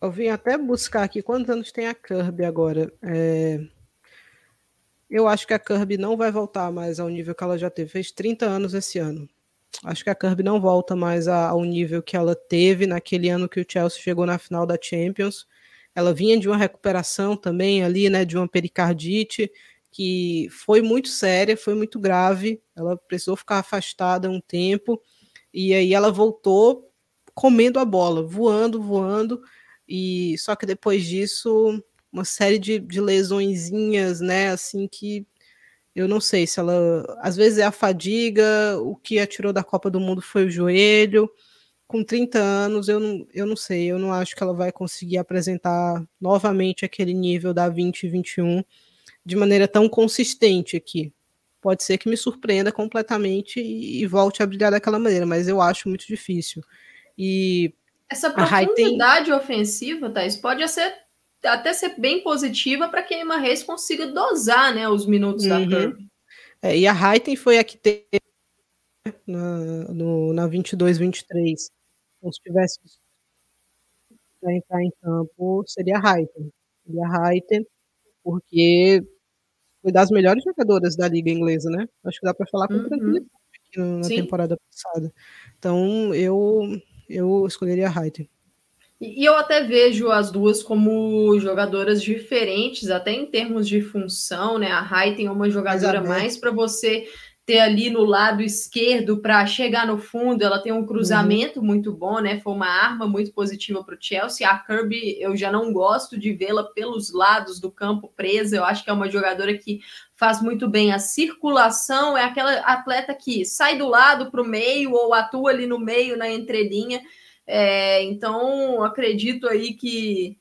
Eu vim até buscar aqui quantos anos tem a Kirby agora. É... Eu acho que a Kirby não vai voltar mais ao nível que ela já teve. Fez 30 anos esse ano. Acho que a Kirby não volta mais ao nível que ela teve naquele ano que o Chelsea chegou na final da Champions. Ela vinha de uma recuperação também ali, né, de uma pericardite que foi muito séria, foi muito grave. Ela precisou ficar afastada um tempo e aí ela voltou comendo a bola, voando, voando. E só que depois disso, uma série de, de lesõezinhas, né, assim que eu não sei se ela. Às vezes é a fadiga, o que a tirou da Copa do Mundo foi o joelho. Com 30 anos, eu não, eu não sei, eu não acho que ela vai conseguir apresentar novamente aquele nível da 2021 de maneira tão consistente aqui. Pode ser que me surpreenda completamente e, e volte a brilhar daquela maneira, mas eu acho muito difícil. E essa profundidade ofensiva, Thais, pode ser até ser bem positiva para que a Emma Reis consiga dosar né, os minutos uhum. da Kirby. É, e a Raiten foi a que teve na, no, na 22-23. Então, se tivesse para entrar em campo, seria a Raiten. Seria a Raiten, porque foi das melhores jogadoras da liga inglesa, né? Acho que dá para falar com uhum. tranquilidade na Sim. temporada passada. Então, eu, eu escolheria a Raiten. E eu até vejo as duas como jogadoras diferentes, até em termos de função, né? A Rai tem uma jogadora mais para você ter ali no lado esquerdo para chegar no fundo. Ela tem um cruzamento uhum. muito bom, né? Foi uma arma muito positiva para o Chelsea. A Kirby, eu já não gosto de vê-la pelos lados do campo presa. Eu acho que é uma jogadora que faz muito bem a circulação. É aquela atleta que sai do lado para o meio ou atua ali no meio, na entrelinha. É, então, acredito aí que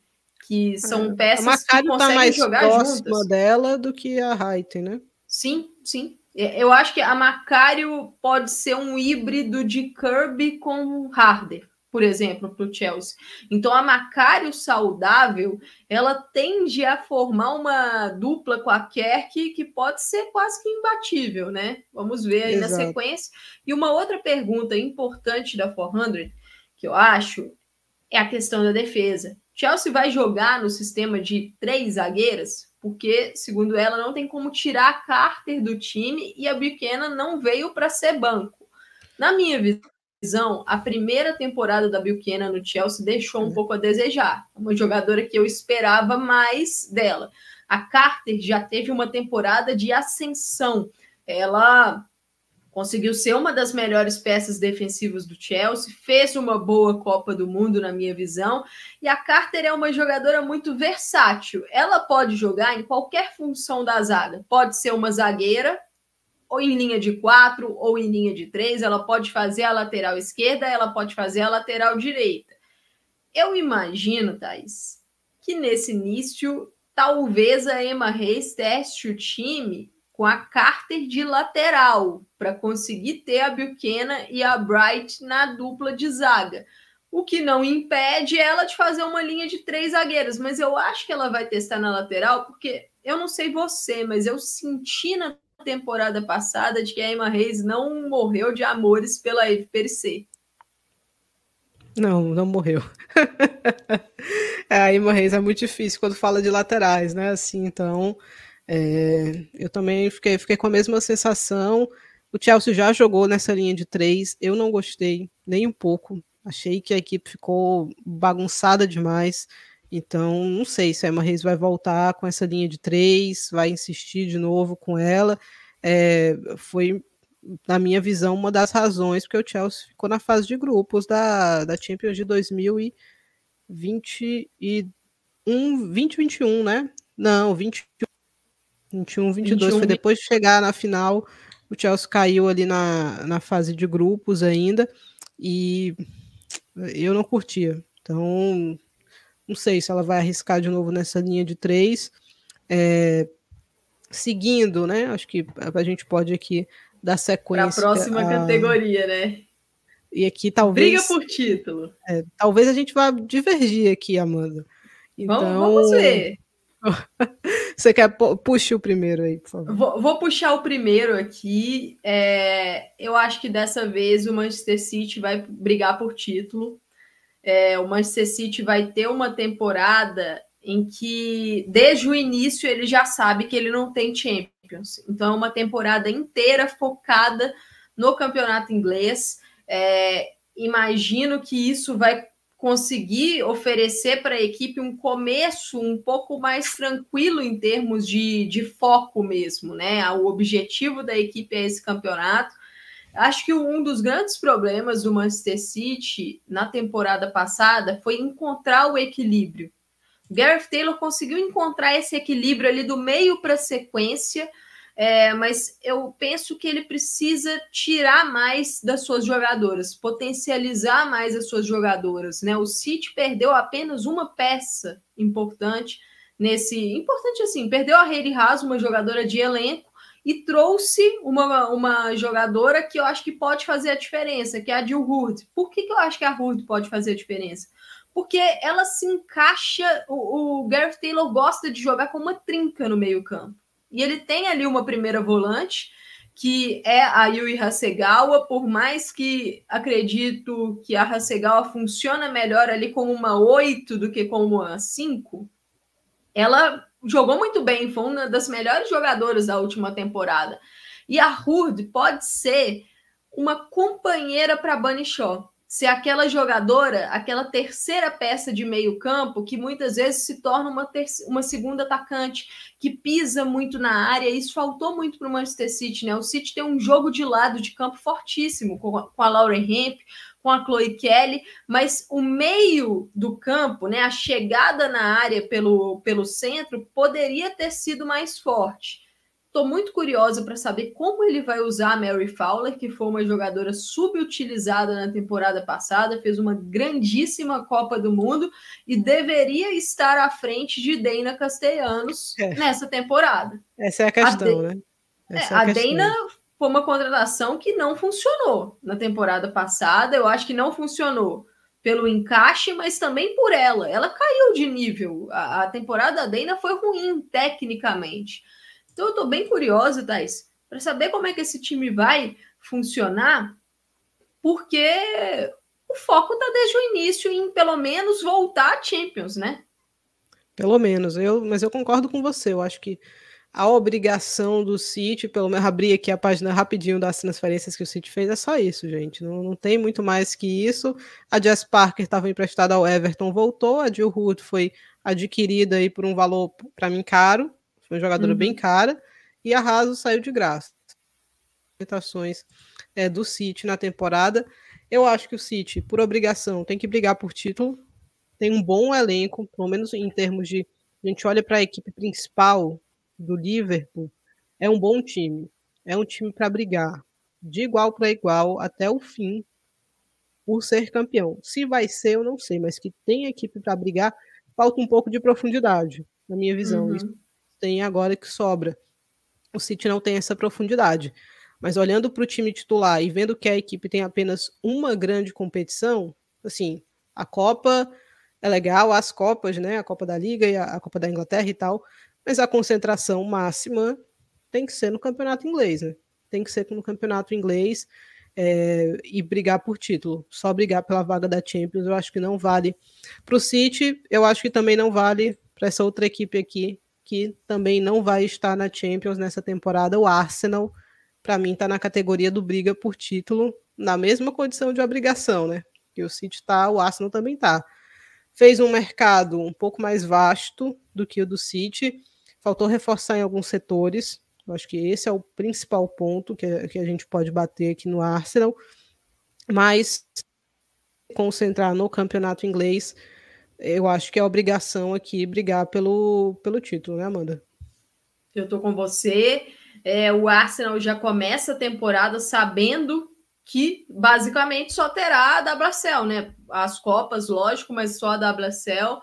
que são é. peças que tá conseguem tá mais jogar próxima juntas. dela do que a Raiten, né? Sim, sim. É, eu acho que a Macário pode ser um híbrido de Kirby com Harder, por exemplo, para o Chelsea. Então a Macário saudável, ela tende a formar uma dupla com a Kerk que pode ser quase que imbatível, né? Vamos ver aí Exato. na sequência. E uma outra pergunta importante da 400 que eu acho é a questão da defesa. Chelsea vai jogar no sistema de três zagueiras? porque, segundo ela, não tem como tirar a Carter do time e a Buchanan não veio para ser banco. Na minha visão, a primeira temporada da Buchanan no Chelsea deixou um pouco a desejar. Uma jogadora que eu esperava mais dela. A Carter já teve uma temporada de ascensão. Ela conseguiu ser uma das melhores peças defensivas do Chelsea, fez uma boa Copa do Mundo, na minha visão, e a Carter é uma jogadora muito versátil. Ela pode jogar em qualquer função da zaga, pode ser uma zagueira, ou em linha de quatro, ou em linha de três, ela pode fazer a lateral esquerda, ela pode fazer a lateral direita. Eu imagino, Thaís, que nesse início, talvez a Emma Reis teste o time com a Carter de lateral, para conseguir ter a Buchanan e a Bright na dupla de zaga. O que não impede ela de fazer uma linha de três zagueiros, mas eu acho que ela vai testar na lateral, porque eu não sei você, mas eu senti na temporada passada de que a Emma Reis não morreu de amores pela FPC. Não, não morreu. é, a Emma Reis é muito difícil quando fala de laterais, né? Assim, então é, eu também fiquei, fiquei com a mesma sensação. O Chelsea já jogou nessa linha de três, eu não gostei nem um pouco. Achei que a equipe ficou bagunçada demais. Então, não sei se a Emma Reis vai voltar com essa linha de três, vai insistir de novo com ela. É, foi, na minha visão, uma das razões porque o Chelsea ficou na fase de grupos da, da Champions de 2021, 2021, né? Não, 21 21, 22 21. foi depois de chegar na final. O Chelsea caiu ali na, na fase de grupos ainda e eu não curtia. Então, não sei se ela vai arriscar de novo nessa linha de três. É, seguindo, né? Acho que a gente pode aqui dar sequência. Para a próxima categoria, né? E aqui talvez. Briga por título. É, talvez a gente vá divergir aqui, Amanda. Então, vamos, vamos ver. Você quer puxar o primeiro aí, por favor? Vou, vou puxar o primeiro aqui. É, eu acho que dessa vez o Manchester City vai brigar por título. É, o Manchester City vai ter uma temporada em que, desde o início, ele já sabe que ele não tem Champions. Então, é uma temporada inteira focada no campeonato inglês. É, imagino que isso vai conseguir oferecer para a equipe um começo um pouco mais tranquilo em termos de, de foco mesmo, né? O objetivo da equipe é esse campeonato. Acho que um dos grandes problemas do Manchester City na temporada passada foi encontrar o equilíbrio. Gareth Taylor conseguiu encontrar esse equilíbrio ali do meio para a sequência é, mas eu penso que ele precisa tirar mais das suas jogadoras, potencializar mais as suas jogadoras. Né? O City perdeu apenas uma peça importante nesse. Importante assim, perdeu a Heidi Haas, uma jogadora de elenco, e trouxe uma, uma jogadora que eu acho que pode fazer a diferença, que é a Jill Hurd. Por que, que eu acho que a Hurd pode fazer a diferença? Porque ela se encaixa. O, o Gareth Taylor gosta de jogar com uma trinca no meio-campo. E ele tem ali uma primeira volante, que é a Yui Hasegawa, por mais que acredito que a Hasegawa funciona melhor ali como uma 8 do que como uma 5, ela jogou muito bem, foi uma das melhores jogadoras da última temporada. E a Hurd pode ser uma companheira para Bunny Shaw. Ser aquela jogadora, aquela terceira peça de meio campo, que muitas vezes se torna uma, uma segunda atacante, que pisa muito na área. Isso faltou muito para o Manchester City, né? O City tem um jogo de lado de campo fortíssimo, com a, com a Lauren Hemp, com a Chloe Kelly, mas o meio do campo, né, a chegada na área pelo, pelo centro, poderia ter sido mais forte. Estou muito curiosa para saber como ele vai usar a Mary Fowler, que foi uma jogadora subutilizada na temporada passada, fez uma grandíssima Copa do Mundo e deveria estar à frente de Dana Castellanos é. nessa temporada. Essa é a questão, a né? Essa é, é a, a Dana foi uma contratação que não funcionou na temporada passada. Eu acho que não funcionou pelo encaixe, mas também por ela. Ela caiu de nível. A, a temporada da Dana foi ruim tecnicamente. Então, eu estou bem curiosa, Thais, para saber como é que esse time vai funcionar, porque o foco está desde o início em, pelo menos, voltar a Champions, né? Pelo menos, eu, mas eu concordo com você. Eu acho que a obrigação do City, pelo menos abrir aqui a página rapidinho das transferências que o City fez, é só isso, gente. Não, não tem muito mais que isso. A Jess Parker estava emprestada ao Everton, voltou. A Jill Hood foi adquirida aí por um valor, para mim, caro. Foi uma jogadora uhum. bem cara. E a Raso saiu de graça. Apresentações é, do City na temporada. Eu acho que o City, por obrigação, tem que brigar por título. Tem um bom elenco, pelo menos em termos de. A gente olha para a equipe principal do Liverpool. É um bom time. É um time para brigar de igual para igual até o fim por ser campeão. Se vai ser, eu não sei, mas que tem equipe para brigar, falta um pouco de profundidade, na minha visão. Uhum. Isso tem agora que sobra. O City não tem essa profundidade. Mas olhando para o time titular e vendo que a equipe tem apenas uma grande competição, assim, a Copa é legal, as Copas, né? A Copa da Liga e a, Copa da Inglaterra e tal, mas a concentração máxima tem que ser no campeonato inglês, né? Tem que ser no campeonato inglês é, e brigar por título. Só brigar pela vaga da Champions, eu acho que não vale. Para o City, eu acho que também não vale para essa outra equipe aqui que também não vai estar na Champions nessa temporada, o Arsenal, para mim está na categoria do briga por título, na mesma condição de obrigação, né? Que o City está, o Arsenal também está. Fez um mercado um pouco mais vasto do que o do City, faltou reforçar em alguns setores. Eu acho que esse é o principal ponto que, que a gente pode bater aqui no Arsenal, mas concentrar no campeonato inglês eu acho que é obrigação aqui brigar pelo, pelo título, né, Amanda? Eu tô com você. É, o Arsenal já começa a temporada sabendo que basicamente só terá a WSL, né? As Copas, lógico, mas só a WSL.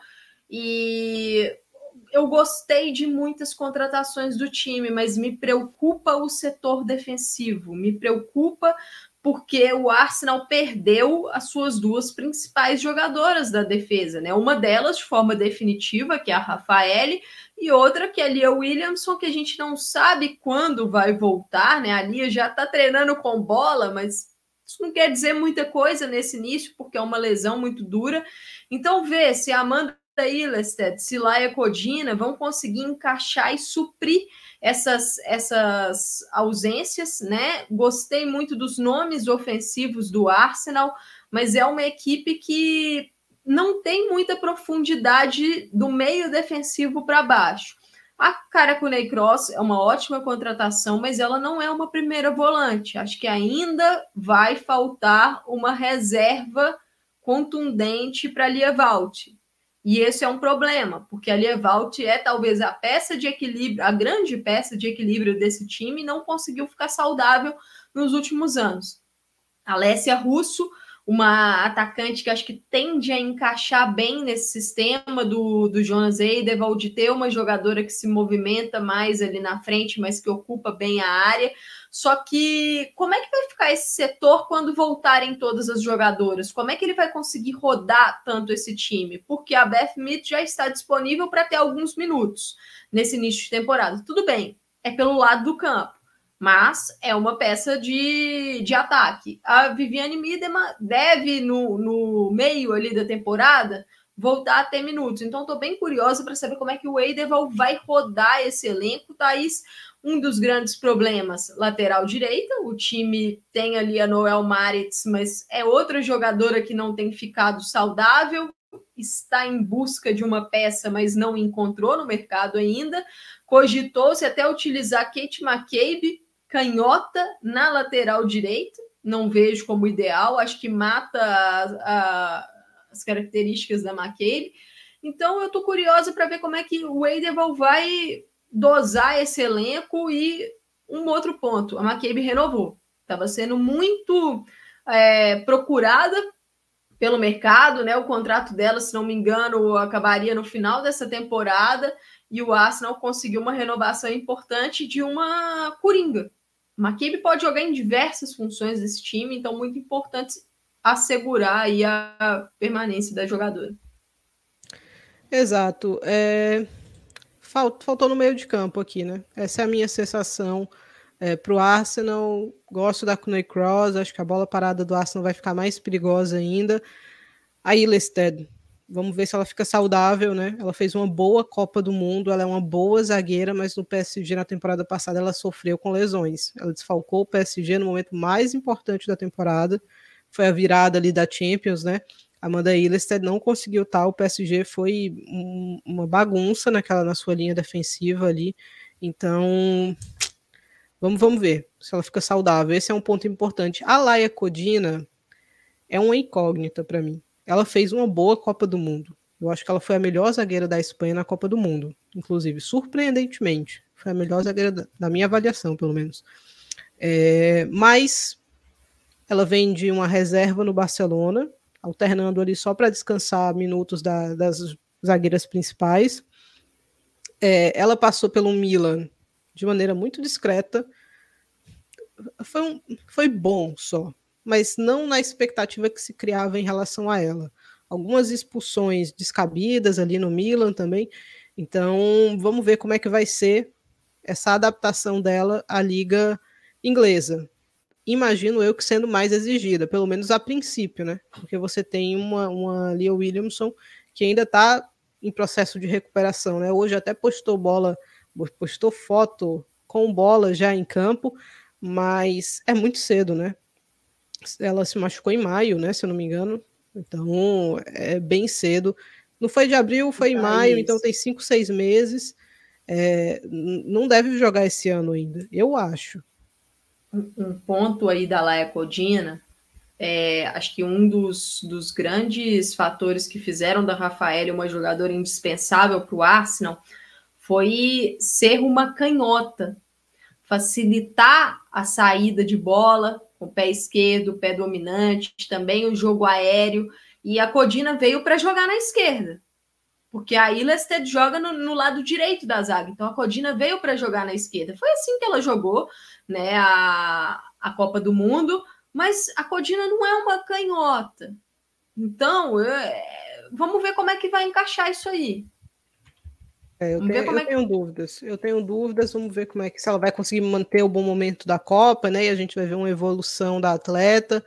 E eu gostei de muitas contratações do time, mas me preocupa o setor defensivo, me preocupa porque o Arsenal perdeu as suas duas principais jogadoras da defesa, né? Uma delas de forma definitiva, que é a Rafaele, e outra que é a Lia Williamson, que a gente não sabe quando vai voltar, né? A Lia já tá treinando com bola, mas isso não quer dizer muita coisa nesse início, porque é uma lesão muito dura. Então, vê se a Amanda Ilested, se Laia Codina vão conseguir encaixar e suprir essas, essas ausências, né? Gostei muito dos nomes ofensivos do Arsenal, mas é uma equipe que não tem muita profundidade do meio defensivo para baixo. A Caraconei Cross é uma ótima contratação, mas ela não é uma primeira volante. Acho que ainda vai faltar uma reserva contundente para Lia Valt. E esse é um problema, porque a Lievalt é talvez a peça de equilíbrio, a grande peça de equilíbrio desse time, e não conseguiu ficar saudável nos últimos anos. Alessia Russo, uma atacante que acho que tende a encaixar bem nesse sistema do, do Jonas Eideval, de ter uma jogadora que se movimenta mais ali na frente, mas que ocupa bem a área. Só que como é que vai ficar esse setor quando voltarem todas as jogadoras? Como é que ele vai conseguir rodar tanto esse time? Porque a Beth Mead já está disponível para ter alguns minutos nesse início de temporada. Tudo bem, é pelo lado do campo, mas é uma peça de, de ataque. A Viviane Miedema deve, no, no meio ali da temporada, voltar a ter minutos. Então, estou bem curiosa para saber como é que o Eideval vai rodar esse elenco. Thaís, um dos grandes problemas, lateral direita. O time tem ali a Noel Maritz, mas é outra jogadora que não tem ficado saudável. Está em busca de uma peça, mas não encontrou no mercado ainda. Cogitou-se até utilizar Kate McCabe, canhota, na lateral direita. Não vejo como ideal, acho que mata a, a as características da McCabe. Então eu estou curiosa para ver como é que o Eideval vai dosar esse elenco e um outro ponto, a McCabe renovou. Estava sendo muito é, procurada pelo mercado, né? O contrato dela, se não me engano, acabaria no final dessa temporada e o Arsenal conseguiu uma renovação importante de uma coringa. McCabe pode jogar em diversas funções desse time, então muito importante assegurar aí a permanência da jogadora. Exato. É... Faltou no meio de campo aqui, né? Essa é a minha sensação é, para o Arsenal. Gosto da Cuney Cross, acho que a bola parada do Arsenal vai ficar mais perigosa ainda. A Ilested, vamos ver se ela fica saudável, né? Ela fez uma boa Copa do Mundo, ela é uma boa zagueira, mas no PSG na temporada passada ela sofreu com lesões. Ela desfalcou o PSG no momento mais importante da temporada foi a virada ali da Champions, né? Amanda Ilestead não conseguiu tal, o PSG foi um, uma bagunça naquela na sua linha defensiva ali. Então, vamos, vamos ver se ela fica saudável. Esse é um ponto importante. A Laia Codina é uma incógnita para mim. Ela fez uma boa Copa do Mundo. Eu acho que ela foi a melhor zagueira da Espanha na Copa do Mundo, inclusive, surpreendentemente. Foi a melhor zagueira da, da minha avaliação, pelo menos. É, mas ela vem de uma reserva no Barcelona, alternando ali só para descansar minutos da, das zagueiras principais. É, ela passou pelo Milan de maneira muito discreta. Foi, um, foi bom só, mas não na expectativa que se criava em relação a ela. Algumas expulsões descabidas ali no Milan também. Então, vamos ver como é que vai ser essa adaptação dela à liga inglesa imagino eu que sendo mais exigida, pelo menos a princípio, né? Porque você tem uma, uma Leah Williamson que ainda está em processo de recuperação, né? Hoje até postou bola, postou foto com bola já em campo, mas é muito cedo, né? Ela se machucou em maio, né? Se eu não me engano. Então é bem cedo. Não foi de abril, foi em maio, então tem cinco, seis meses. É, não deve jogar esse ano ainda, eu acho um ponto aí da Laia Codina, é, acho que um dos, dos grandes fatores que fizeram da Rafaela uma jogadora indispensável para o Arsenal foi ser uma canhota, facilitar a saída de bola com o pé esquerdo, pé dominante, também o jogo aéreo, e a Codina veio para jogar na esquerda, porque a Ilested joga no, no, lado direito da zaga, então a Codina veio para jogar na esquerda. Foi assim que ela jogou né, a, a Copa do Mundo, mas a Codina não é uma canhota. Então, eu, é, vamos ver como é que vai encaixar isso aí. É, eu, tenho, eu é que... tenho, dúvidas. Eu tenho dúvidas. Vamos ver como é que se ela vai conseguir manter o bom momento da Copa, né? E a gente vai ver uma evolução da atleta,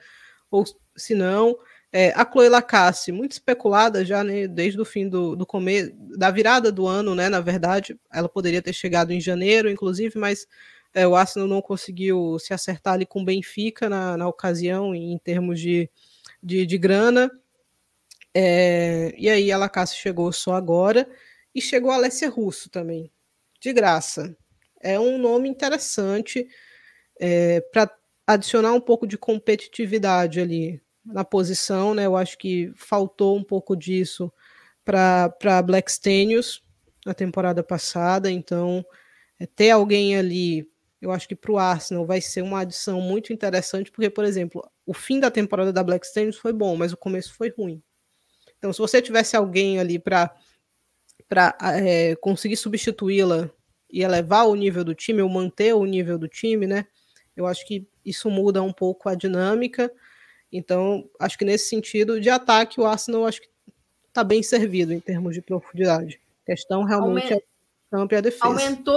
ou se não. É, a Chloe Lacasse, muito especulada já, né? Desde o fim do, do começo, da virada do ano, né? Na verdade, ela poderia ter chegado em janeiro, inclusive, mas é, o Arsenal não conseguiu se acertar ali com o Benfica na, na ocasião, em termos de, de, de grana. É, e aí a Lacassi chegou só agora. E chegou a Alessia Russo também, de graça. É um nome interessante é, para adicionar um pouco de competitividade ali na posição, né? Eu acho que faltou um pouco disso para Black Stenius na temporada passada, então é, ter alguém ali eu acho que para o Arsenal vai ser uma adição muito interessante, porque, por exemplo, o fim da temporada da Black Stenius foi bom, mas o começo foi ruim. Então, se você tivesse alguém ali para é, conseguir substituí-la e elevar o nível do time, ou manter o nível do time, né? Eu acho que isso muda um pouco a dinâmica. Então, acho que nesse sentido de ataque, o Arsenal acho que está bem servido em termos de profundidade. A questão realmente é campo e a defesa. Aumentou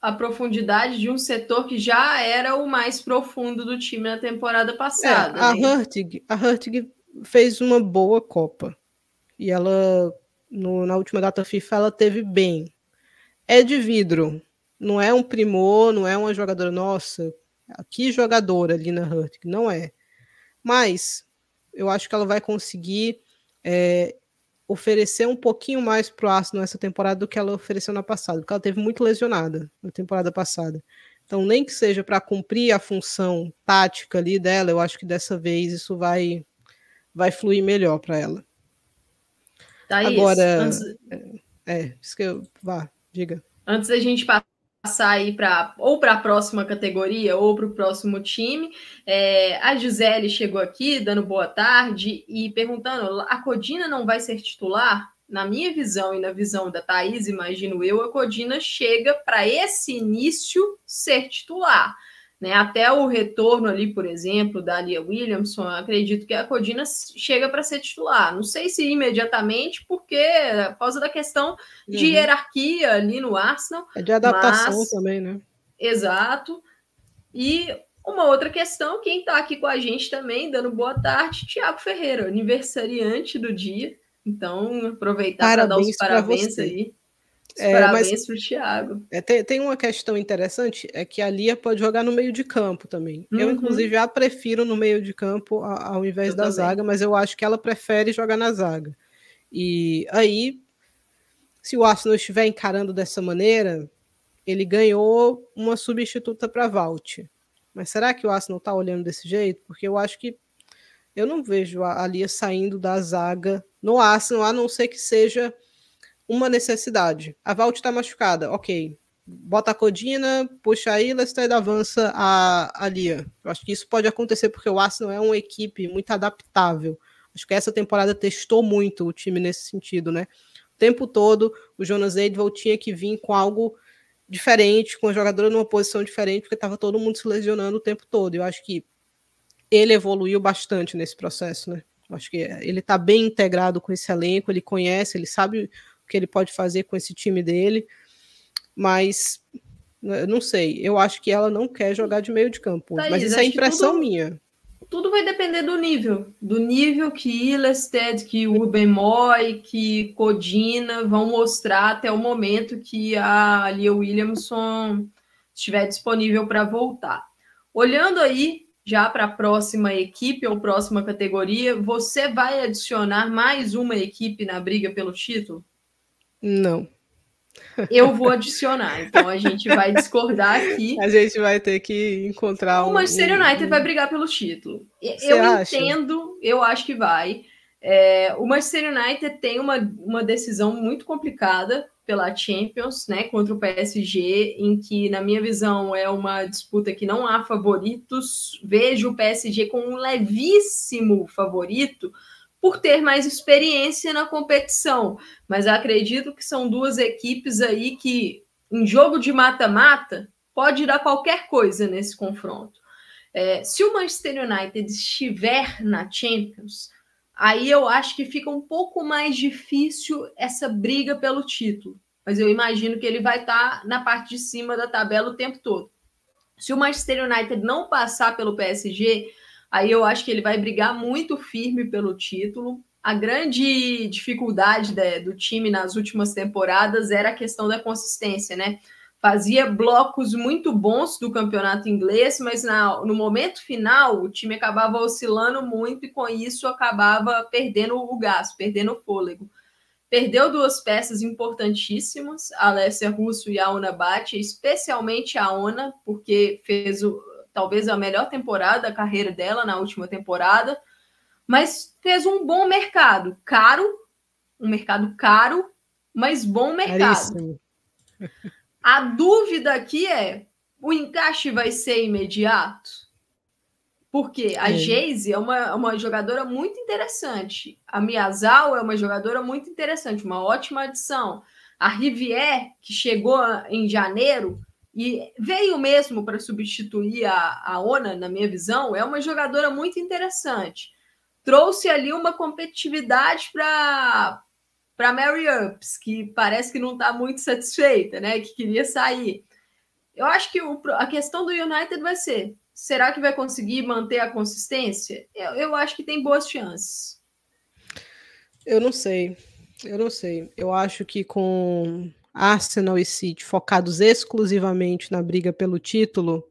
a profundidade de um setor que já era o mais profundo do time na temporada passada. É, a, né? Hurtig, a Hurtig fez uma boa Copa. E ela, no, na última data FIFA, ela teve bem. É de vidro. Não é um primor, não é uma jogadora, nossa, que jogadora, Lina Hurtig. Não é. Mas eu acho que ela vai conseguir é, oferecer um pouquinho mais para o Arsenal nessa temporada do que ela ofereceu na passada, porque ela teve muito lesionada na temporada passada. Então, nem que seja para cumprir a função tática ali dela, eu acho que dessa vez isso vai vai fluir melhor para ela. Thaís, Agora, antes... é, é, isso que eu vá, diga. Antes da gente passar aí para ou para a próxima categoria ou para o próximo time. É, a Gisele chegou aqui dando boa tarde e perguntando: a Codina não vai ser titular? Na minha visão e na visão da Thaís, imagino eu, a Codina chega para esse início ser titular. Né? Até o retorno ali, por exemplo, da Lia Williamson, acredito que a Codina chega para ser titular. Não sei se imediatamente, porque por causa da questão de uhum. hierarquia ali no Arsenal. É de adaptação mas... também, né? Exato. E uma outra questão, quem está aqui com a gente também, dando boa tarde, Tiago Ferreira, aniversariante do dia. Então, aproveitar para dar os parabéns aí. É, Parabéns para o Thiago. É, tem, tem uma questão interessante, é que a Lia pode jogar no meio de campo também. Uhum. Eu, inclusive, a prefiro no meio de campo ao invés eu da também. zaga, mas eu acho que ela prefere jogar na zaga. E aí, se o Arsenal estiver encarando dessa maneira, ele ganhou uma substituta para Valt. Mas será que o Arsenal está olhando desse jeito? Porque eu acho que eu não vejo a Lia saindo da zaga no Arsenal, a não ser que seja uma necessidade. A Valt está machucada, ok. Bota a Codina, puxa a e avança a, a Lia. Eu acho que isso pode acontecer porque o Arsenal é uma equipe muito adaptável. Acho que essa temporada testou muito o time nesse sentido, né? O tempo todo o Jonas Eidvall tinha que vir com algo diferente, com a jogadora numa posição diferente, porque estava todo mundo se lesionando o tempo todo. Eu acho que ele evoluiu bastante nesse processo, né? Acho que ele está bem integrado com esse elenco, ele conhece, ele sabe que ele pode fazer com esse time dele, mas não sei, eu acho que ela não quer jogar de meio de campo, Thaís, mas isso é impressão tudo, minha. Tudo vai depender do nível, do nível que Ilested, que Urban Moy, que Codina vão mostrar até o momento que a Lia Williamson estiver disponível para voltar. Olhando aí já para a próxima equipe ou próxima categoria, você vai adicionar mais uma equipe na briga pelo título? Não. Eu vou adicionar, então a gente vai discordar aqui. A gente vai ter que encontrar um. O Manchester United um... vai brigar pelo título. Você eu acha? entendo, eu acho que vai. É, o Manchester United tem uma, uma decisão muito complicada pela Champions, né, contra o PSG, em que, na minha visão, é uma disputa que não há favoritos. Vejo o PSG com um levíssimo favorito, por ter mais experiência na competição. Mas acredito que são duas equipes aí que, em jogo de mata-mata, pode dar qualquer coisa nesse confronto. É, se o Manchester United estiver na Champions, aí eu acho que fica um pouco mais difícil essa briga pelo título. Mas eu imagino que ele vai estar na parte de cima da tabela o tempo todo. Se o Manchester United não passar pelo PSG, Aí eu acho que ele vai brigar muito firme pelo título. A grande dificuldade de, do time nas últimas temporadas era a questão da consistência, né? Fazia blocos muito bons do campeonato inglês, mas na, no momento final o time acabava oscilando muito e com isso acabava perdendo o gás, perdendo o fôlego. Perdeu duas peças importantíssimas, a Alessia Russo e a Ona Bate, especialmente a Ona, porque fez o, talvez a melhor temporada da carreira dela na última temporada, mas fez um bom mercado, caro, um mercado caro, mas bom mercado. A dúvida aqui é: o encaixe vai ser imediato? Porque a Geise é uma, uma jogadora muito interessante. A Miyazal é uma jogadora muito interessante, uma ótima adição. A Rivière, que chegou em janeiro, e veio mesmo para substituir a, a Ona, na minha visão, é uma jogadora muito interessante. Trouxe ali uma competitividade para para Mary Ups, que parece que não está muito satisfeita, né? Que queria sair. Eu acho que o, a questão do United vai ser: será que vai conseguir manter a consistência? Eu, eu acho que tem boas chances. Eu não sei. Eu não sei. Eu acho que com Arsenal e City focados exclusivamente na briga pelo título,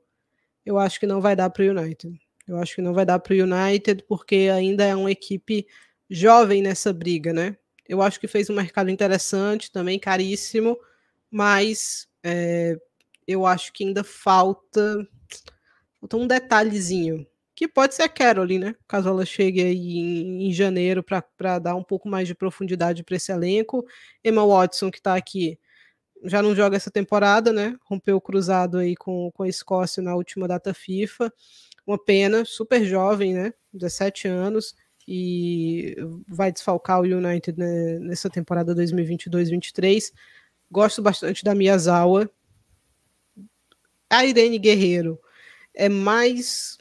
eu acho que não vai dar para o United. Eu acho que não vai dar para o United porque ainda é uma equipe jovem nessa briga, né? Eu acho que fez um mercado interessante, também caríssimo, mas é, eu acho que ainda falta, falta um detalhezinho que pode ser a Caroline, né? Caso ela chegue aí em, em janeiro para dar um pouco mais de profundidade para esse elenco. Emma Watson, que está aqui, já não joga essa temporada, né? Rompeu o cruzado aí com, com a Escócia na última data FIFA. Uma pena, super jovem, né? 17 anos e vai desfalcar o United né, nessa temporada 2022-23. Gosto bastante da Miyazawa. A Irene Guerreiro é mais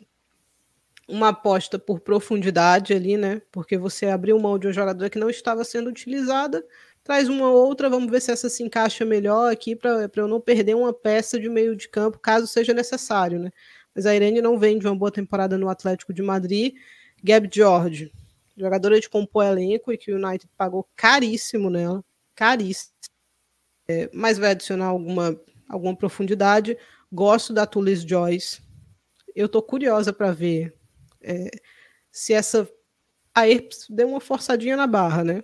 uma aposta por profundidade ali, né? Porque você abriu mão de uma jogadora que não estava sendo utilizada, traz uma outra, vamos ver se essa se encaixa melhor aqui para eu não perder uma peça de meio de campo, caso seja necessário, né? Mas a Irene não vem de uma boa temporada no Atlético de Madrid. Gab George, jogadora de compor elenco e que o United pagou caríssimo nela, caríssimo. É, mas vai adicionar alguma, alguma profundidade. Gosto da Tulis Joyce. Eu tô curiosa para ver é, se essa a ERPS deu uma forçadinha na barra, né?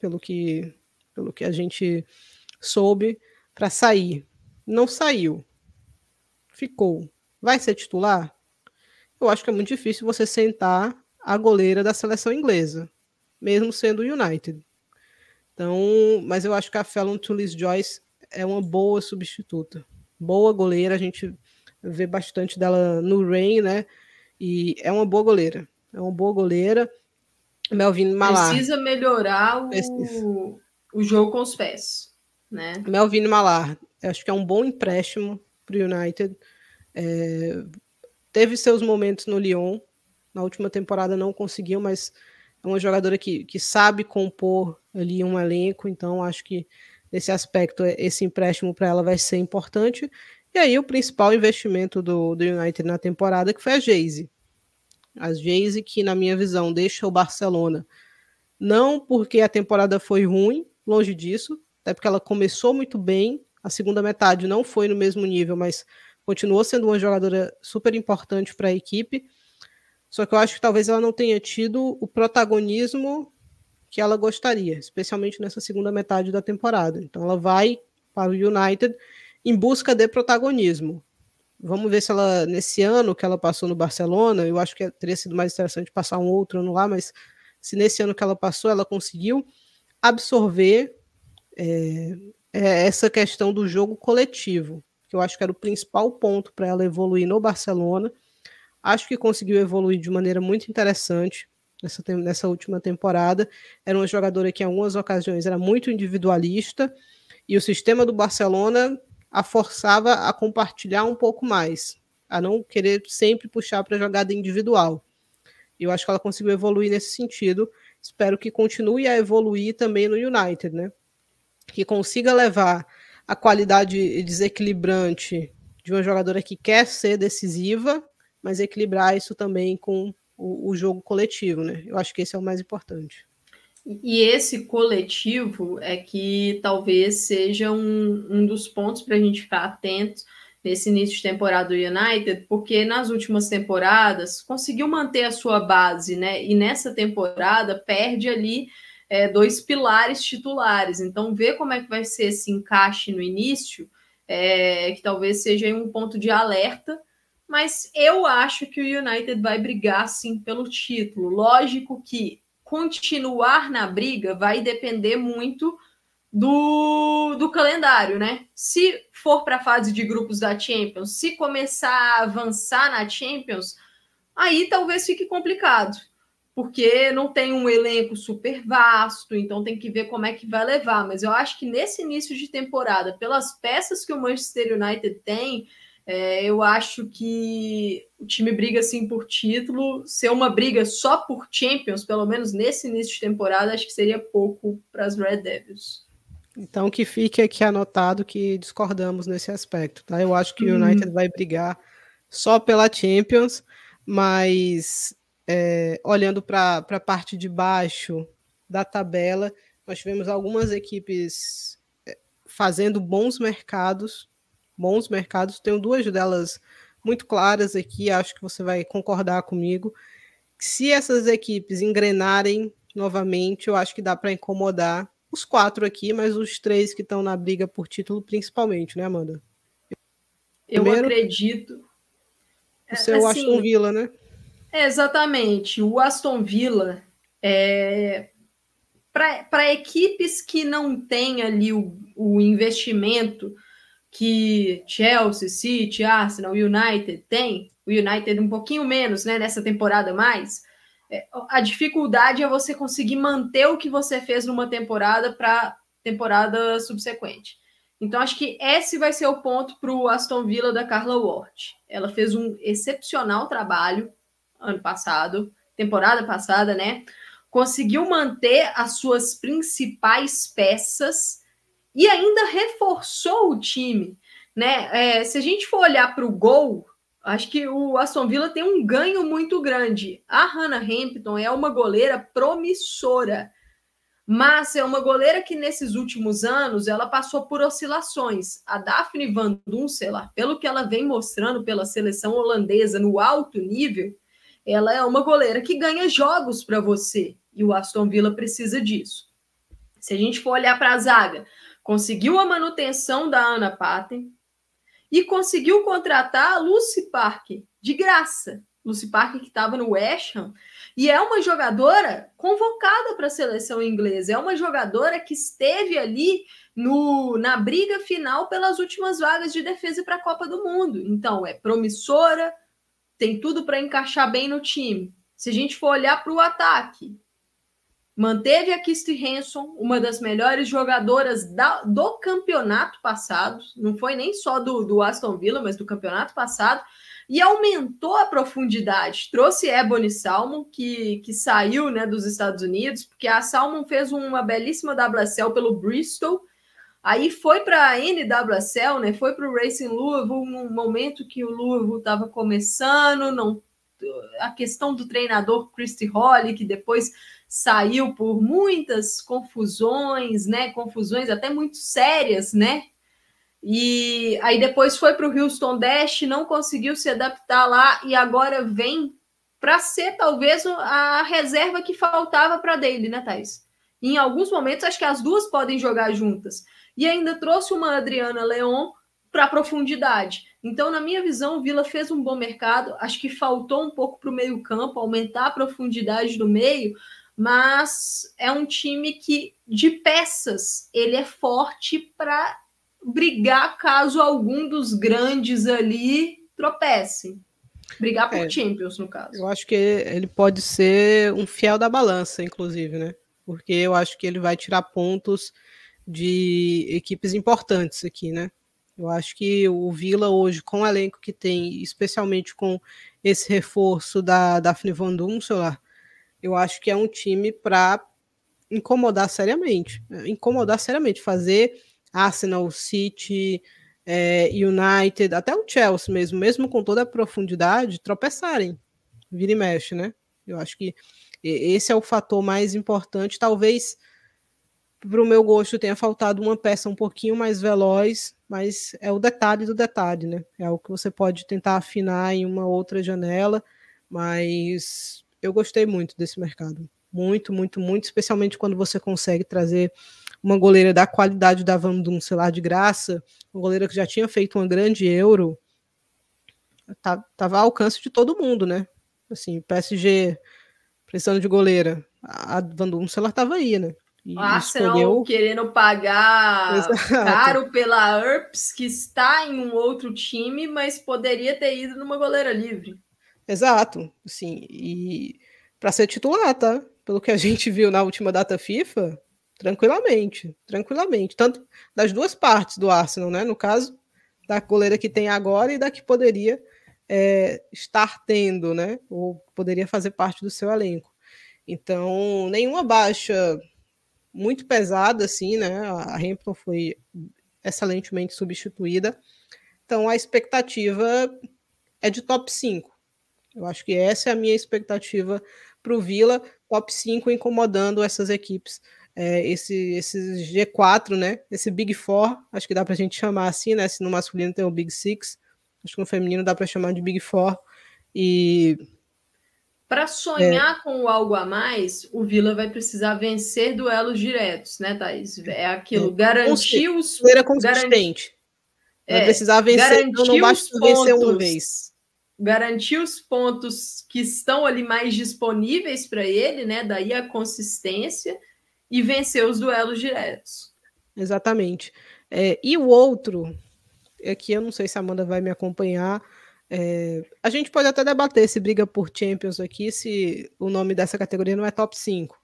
Pelo que, pelo que a gente soube para sair. Não saiu. Ficou. Vai ser titular? Eu acho que é muito difícil você sentar a goleira da seleção inglesa, mesmo sendo o United. Então, mas eu acho que a Fallon Tullis Joyce é uma boa substituta. Boa goleira, a gente vê bastante dela no Rain, né? E é uma boa goleira. É uma boa goleira. Melvin Malar. Precisa melhorar o, o jogo com os pés. Né? Melvin Malar. Acho que é um bom empréstimo para o United. É, teve seus momentos no Lyon. Na última temporada não conseguiu, mas é uma jogadora que, que sabe compor ali um elenco. Então acho que nesse aspecto esse empréstimo para ela vai ser importante. E aí o principal investimento do, do United na temporada que foi a Jayce. A Jayce que, na minha visão, deixa o Barcelona não porque a temporada foi ruim, longe disso, até porque ela começou muito bem, a segunda metade não foi no mesmo nível, mas continuou sendo uma jogadora super importante para a equipe. Só que eu acho que talvez ela não tenha tido o protagonismo que ela gostaria, especialmente nessa segunda metade da temporada. Então ela vai para o United em busca de protagonismo. Vamos ver se ela, nesse ano que ela passou no Barcelona, eu acho que teria sido mais interessante passar um outro ano lá, mas se nesse ano que ela passou, ela conseguiu absorver é, é essa questão do jogo coletivo, que eu acho que era o principal ponto para ela evoluir no Barcelona. Acho que conseguiu evoluir de maneira muito interessante nessa, nessa última temporada. Era uma jogadora que, em algumas ocasiões, era muito individualista, e o sistema do Barcelona a forçava a compartilhar um pouco mais, a não querer sempre puxar para a jogada individual. Eu acho que ela conseguiu evoluir nesse sentido. Espero que continue a evoluir também no United, né? Que consiga levar a qualidade desequilibrante de uma jogadora que quer ser decisiva, mas equilibrar isso também com o, o jogo coletivo, né? Eu acho que esse é o mais importante. E esse coletivo é que talvez seja um, um dos pontos para a gente ficar atento nesse início de temporada do United, porque nas últimas temporadas conseguiu manter a sua base, né? E nessa temporada perde ali é, dois pilares titulares. Então, ver como é que vai ser esse encaixe no início, é, que talvez seja um ponto de alerta. Mas eu acho que o United vai brigar sim pelo título. Lógico que continuar na briga vai depender muito do, do calendário, né? Se for para a fase de grupos da Champions, se começar a avançar na Champions, aí talvez fique complicado, porque não tem um elenco super vasto, então tem que ver como é que vai levar. Mas eu acho que nesse início de temporada, pelas peças que o Manchester United tem, é, eu acho que o time briga assim por título. Ser uma briga só por Champions, pelo menos nesse início de temporada, acho que seria pouco para as Red Devils. Então que fique aqui anotado que discordamos nesse aspecto, tá? Eu acho que o United vai brigar só pela Champions, mas é, olhando para a parte de baixo da tabela. Nós tivemos algumas equipes é, fazendo bons mercados, bons mercados. Tenho duas delas muito claras aqui, acho que você vai concordar comigo. Se essas equipes engrenarem novamente, eu acho que dá para incomodar os quatro aqui, mas os três que estão na briga por título, principalmente, né, Amanda? Eu acredito. O seu assim, Aston Villa, né? É, exatamente. O Aston Villa é, para equipes que não têm ali o, o investimento que Chelsea, City, Arsenal, United tem, o United um pouquinho menos, né, nessa temporada mais, é, a dificuldade é você conseguir manter o que você fez numa temporada para temporada subsequente. Então, acho que esse vai ser o ponto para o Aston Villa da Carla Ward. Ela fez um excepcional trabalho ano passado, temporada passada, né? Conseguiu manter as suas principais peças e ainda reforçou o time, né? É, se a gente for olhar para o gol, acho que o Aston Villa tem um ganho muito grande. A Hannah Hampton é uma goleira promissora, mas é uma goleira que nesses últimos anos ela passou por oscilações. A Daphne Van Dunselaar, pelo que ela vem mostrando pela seleção holandesa no alto nível, ela é uma goleira que ganha jogos para você e o Aston Villa precisa disso. Se a gente for olhar para a zaga, conseguiu a manutenção da Ana Patten e conseguiu contratar a Lucy Park de graça. Lucy Park que estava no West Ham e é uma jogadora convocada para a seleção inglesa. É uma jogadora que esteve ali no, na briga final pelas últimas vagas de defesa para a Copa do Mundo. Então, é promissora, tem tudo para encaixar bem no time. Se a gente for olhar para o ataque, manteve a Kirsty Hanson, uma das melhores jogadoras da, do campeonato passado, não foi nem só do, do Aston Villa, mas do campeonato passado, e aumentou a profundidade. Trouxe Ebony Salmon, que, que saiu né, dos Estados Unidos, porque a Salmon fez uma belíssima WSL pelo Bristol, Aí foi para a NWSL, né? Foi para o Racing Louisville, num momento que o Louisville estava começando, não a questão do treinador Christy Holly, que depois saiu por muitas confusões, né? Confusões até muito sérias, né? E aí depois foi para o Houston Dash, não conseguiu se adaptar lá e agora vem para ser talvez a reserva que faltava para dele, né, Thais? Em alguns momentos, acho que as duas podem jogar juntas e ainda trouxe uma Adriana Leon para profundidade. Então, na minha visão, o Vila fez um bom mercado. Acho que faltou um pouco para o meio-campo, aumentar a profundidade do meio, mas é um time que, de peças, ele é forte para brigar caso algum dos grandes ali tropece. Brigar por é, Champions, no caso. Eu acho que ele pode ser um fiel da balança, inclusive, né? Porque eu acho que ele vai tirar pontos de equipes importantes aqui, né? Eu acho que o Vila hoje, com o elenco que tem, especialmente com esse reforço da Daphne Van Dunselaar, eu acho que é um time para incomodar seriamente. Né? Incomodar seriamente, fazer Arsenal, City, é, United, até o Chelsea mesmo, mesmo com toda a profundidade, tropeçarem. Vira e mexe, né? Eu acho que esse é o fator mais importante. Talvez para o meu gosto tenha faltado uma peça um pouquinho mais veloz, mas é o detalhe do detalhe, né? É algo que você pode tentar afinar em uma outra janela, mas eu gostei muito desse mercado. Muito, muito, muito, especialmente quando você consegue trazer uma goleira da qualidade da Van sei lá, de graça, uma goleira que já tinha feito uma grande Euro, tá, tava ao alcance de todo mundo, né? Assim, PSG precisando de goleira, a Van Dunsel estava aí, né? E Arsenal escolheu... querendo pagar Exato. caro pela Earps, que está em um outro time, mas poderia ter ido numa goleira livre. Exato, sim. E para ser titular, tá? Pelo que a gente viu na última data FIFA, tranquilamente, tranquilamente. Tanto das duas partes do Arsenal, né? No caso, da goleira que tem agora e da que poderia é, estar tendo, né? Ou poderia fazer parte do seu elenco. Então, nenhuma baixa muito pesada, assim, né? A Hampton foi excelentemente substituída. Então a expectativa é de top 5. Eu acho que essa é a minha expectativa para o Vila, top 5 incomodando essas equipes. É, esse, esse G4, né? Esse Big Four, acho que dá para a gente chamar assim, né? Se no masculino tem o Big Six, acho que no feminino dá para chamar de Big Four. E para sonhar é. com algo a mais, o Vila vai precisar vencer duelos diretos, né, Thaís? É aquilo, é. garantir os. Maneira consistente. Vai é, precisar vencer, então não basta vencer uma vez. Garantir os pontos que estão ali mais disponíveis para ele, né? Daí a consistência e vencer os duelos diretos. Exatamente. É, e o outro, é que eu não sei se a Amanda vai me acompanhar, é, a gente pode até debater se briga por Champions aqui, se o nome dessa categoria não é top 5.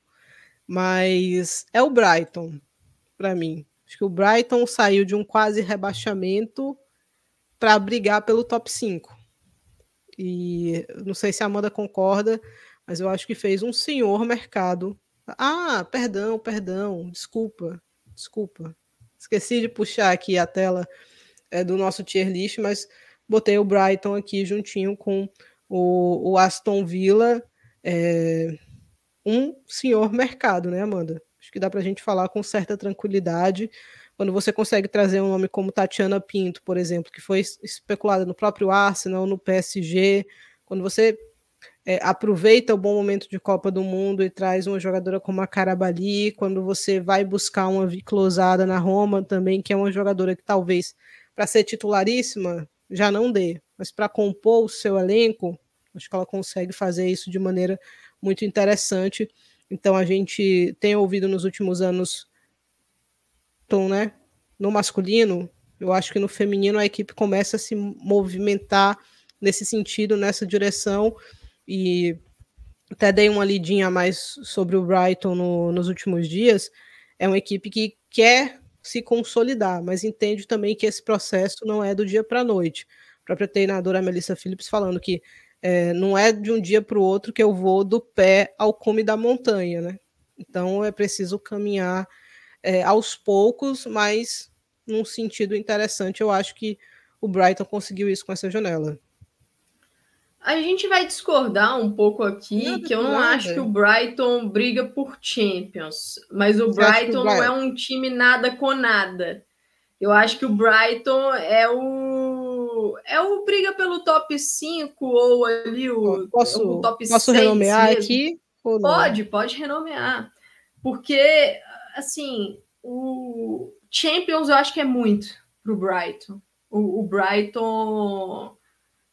Mas é o Brighton, para mim. Acho que o Brighton saiu de um quase rebaixamento para brigar pelo top 5. E não sei se a Amanda concorda, mas eu acho que fez um senhor mercado. Ah, perdão, perdão, desculpa, desculpa. Esqueci de puxar aqui a tela é, do nosso tier list, mas botei o Brighton aqui juntinho com o, o Aston Villa, é, um senhor mercado, né, Amanda? Acho que dá para a gente falar com certa tranquilidade. Quando você consegue trazer um nome como Tatiana Pinto, por exemplo, que foi especulada no próprio Arsenal, no PSG, quando você é, aproveita o bom momento de Copa do Mundo e traz uma jogadora como a Carabali, quando você vai buscar uma Viclosada na Roma também, que é uma jogadora que talvez para ser titularíssima já não dê. Mas para compor o seu elenco, acho que ela consegue fazer isso de maneira muito interessante. Então a gente tem ouvido nos últimos anos, né? No masculino, eu acho que no feminino a equipe começa a se movimentar nesse sentido, nessa direção. E até dei uma lidinha a mais sobre o Brighton no, nos últimos dias. É uma equipe que quer se consolidar, mas entende também que esse processo não é do dia para a noite. A própria treinadora Melissa Phillips falando que é, não é de um dia para o outro que eu vou do pé ao cume da montanha, né? Então é preciso caminhar é, aos poucos, mas num sentido interessante. Eu acho que o Brighton conseguiu isso com essa janela. A gente vai discordar um pouco aqui, que eu não nada. acho que o Brighton briga por Champions, mas o Brighton não é um time nada com nada. Eu acho que o Brighton é o é o briga pelo top 5 ou ali o, posso, o top posso renomear mesmo. aqui? Pode, pode renomear. Porque assim, o Champions eu acho que é muito pro Brighton. O, o Brighton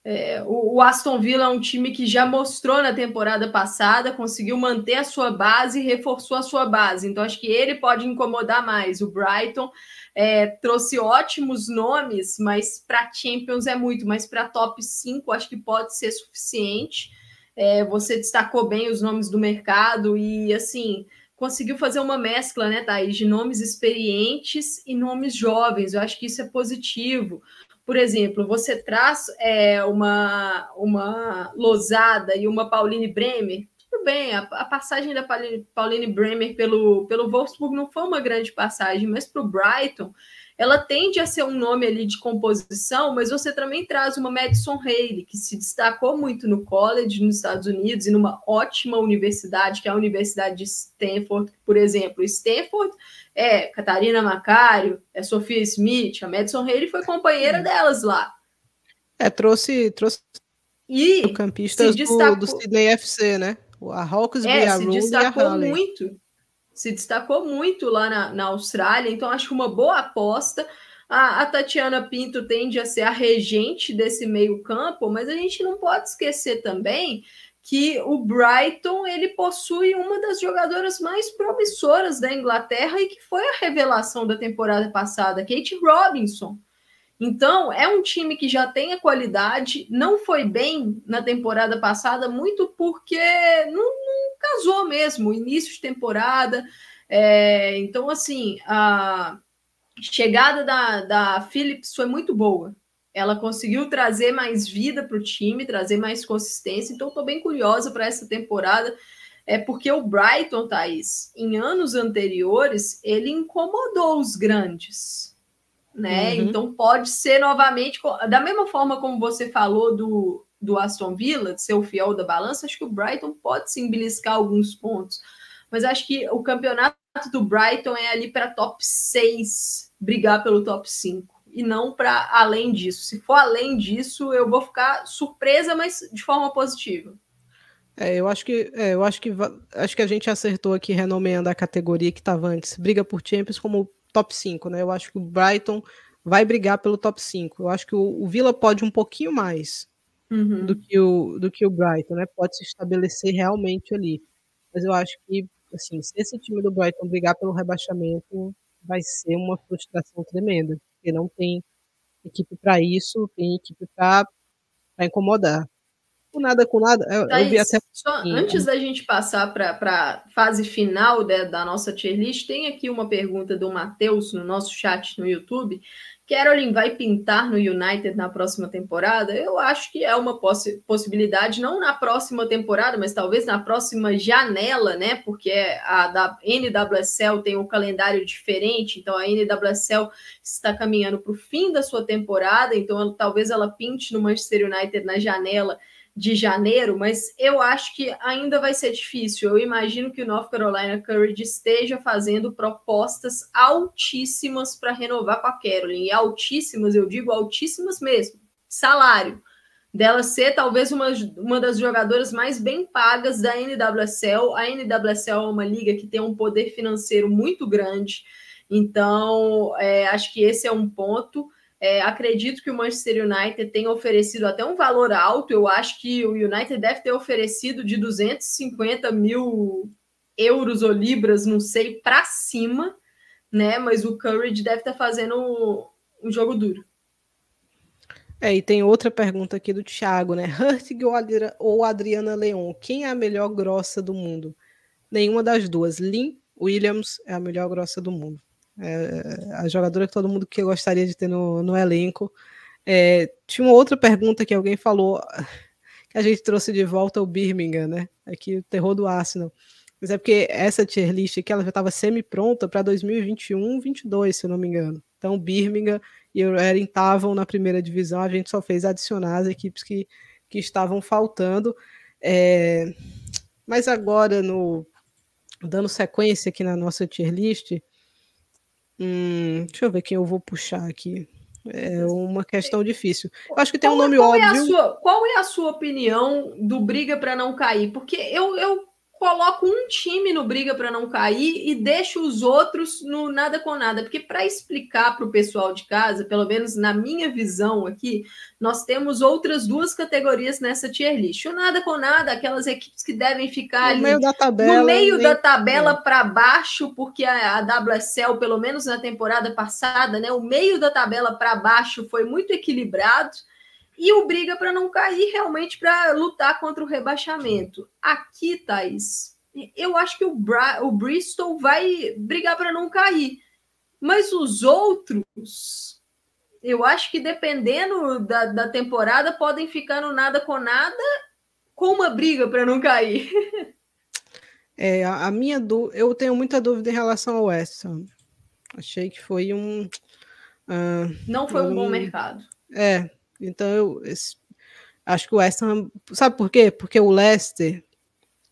é, o, o, Aston Villa é um time que já mostrou na temporada passada, conseguiu manter a sua base e reforçou a sua base. Então, acho que ele pode incomodar mais. O Brighton é, trouxe ótimos nomes, mas para Champions é muito, mas para top 5 acho que pode ser suficiente. É, você destacou bem os nomes do mercado e assim conseguiu fazer uma mescla, né, Thaís, de nomes experientes e nomes jovens. Eu acho que isso é positivo. Por exemplo, você traz é, uma, uma Losada e uma Pauline Bremer, tudo bem, a, a passagem da Pauline, Pauline Bremer pelo, pelo Wolfsburg não foi uma grande passagem, mas para o Brighton ela tende a ser um nome ali de composição, mas você também traz uma Madison Haley, que se destacou muito no college nos Estados Unidos e numa ótima universidade, que é a Universidade de Stanford, por exemplo. Stanford é Catarina Macário, é Sofia Smith, a Madison Haley foi companheira delas lá. É, trouxe, trouxe e campistas destacou... do, do Sydney FC, né? A Hawksby, é, a se destacou muito se destacou muito lá na, na Austrália, então acho uma boa aposta. A, a, Tatiana Pinto tende a ser a regente desse meio-campo, mas a gente não pode esquecer também que o Brighton ele possui uma das jogadoras mais promissoras da Inglaterra e que foi a revelação da temporada passada, Kate Robinson. Então, é um time que já tem a qualidade, não foi bem na temporada passada, muito porque não, não casou mesmo, início de temporada. É, então, assim, a chegada da, da Phillips foi muito boa. Ela conseguiu trazer mais vida para o time, trazer mais consistência. Então, estou bem curiosa para essa temporada. É porque o Brighton, Thaís, em anos anteriores, ele incomodou os grandes né? Uhum. Então pode ser novamente, da mesma forma como você falou do, do Aston Villa, de ser o fiel da balança, acho que o Brighton pode sim beliscar alguns pontos. Mas acho que o campeonato do Brighton é ali para top 6, brigar pelo top 5 e não para além disso. Se for além disso, eu vou ficar surpresa, mas de forma positiva. É, eu acho que é, eu acho que acho que a gente acertou aqui renomeando a categoria que estava antes, briga por Champions como top 5, né? Eu acho que o Brighton vai brigar pelo top 5. Eu acho que o, o Villa pode um pouquinho mais uhum. do, que o, do que o Brighton, né? Pode se estabelecer realmente ali. Mas eu acho que assim, se esse time do Brighton brigar pelo rebaixamento, vai ser uma frustração tremenda, porque não tem equipe para isso, tem equipe para incomodar. Com nada com nada, eu, eu vi até. Só antes da gente passar para a fase final de, da nossa tier list, tem aqui uma pergunta do Matheus no nosso chat no YouTube, Caroline vai pintar no United na próxima temporada? Eu acho que é uma possi possibilidade, não na próxima temporada, mas talvez na próxima janela, né? Porque a da NWSL tem um calendário diferente, então a NWSL está caminhando para o fim da sua temporada, então talvez ela pinte no Manchester United na janela de janeiro, mas eu acho que ainda vai ser difícil. Eu imagino que o North Carolina Courage esteja fazendo propostas altíssimas para renovar com a Carolyn. E altíssimas, eu digo altíssimas mesmo. Salário. Dela ser talvez uma, uma das jogadoras mais bem pagas da NWSL. A NWSL é uma liga que tem um poder financeiro muito grande. Então, é, acho que esse é um ponto. É, acredito que o Manchester United tenha oferecido até um valor alto. Eu acho que o United deve ter oferecido de 250 mil euros ou libras, não sei, para cima, né? Mas o Courage deve estar fazendo um jogo duro. É, e tem outra pergunta aqui do Thiago, né? Hurtig ou Adriana Leon? Quem é a melhor grossa do mundo? Nenhuma das duas. Lynn Williams é a melhor grossa do mundo é, a jogadora que todo mundo que gostaria de ter no, no elenco. É, tinha uma outra pergunta que alguém falou que a gente trouxe de volta o Birmingham, né? Aqui o terror do Arsenal. Mas é porque essa tier list aqui ela já estava semi-pronta para 2021, 22, se eu não me engano. Então, Birmingham e o Erin estavam na primeira divisão, a gente só fez adicionar as equipes que, que estavam faltando. É, mas agora, no dando sequência aqui na nossa tier list, Hum, deixa eu ver quem eu vou puxar aqui. É uma questão difícil. Eu acho que tem um nome qual óbvio. É a sua, qual é a sua opinião do briga para não cair? Porque eu, eu coloco um time no briga para não cair e deixo os outros no nada com nada. Porque para explicar para o pessoal de casa, pelo menos na minha visão aqui, nós temos outras duas categorias nessa tier list. O nada com nada, aquelas equipes que devem ficar no ali, meio da tabela, no meio da tabela para baixo, porque a, a WSL, pelo menos na temporada passada, né, o meio da tabela para baixo foi muito equilibrado e o briga para não cair realmente para lutar contra o rebaixamento. Aqui, Thaís, eu acho que o, Bra o Bristol vai brigar para não cair. Mas os outros, eu acho que dependendo da, da temporada, podem ficar no nada com nada com uma briga para não cair. É, a minha eu tenho muita dúvida em relação ao West Ham. Achei que foi um. Uh, não foi um, um bom mercado. É, então, eu esse, acho que o West Ham. Sabe por quê? Porque o Leicester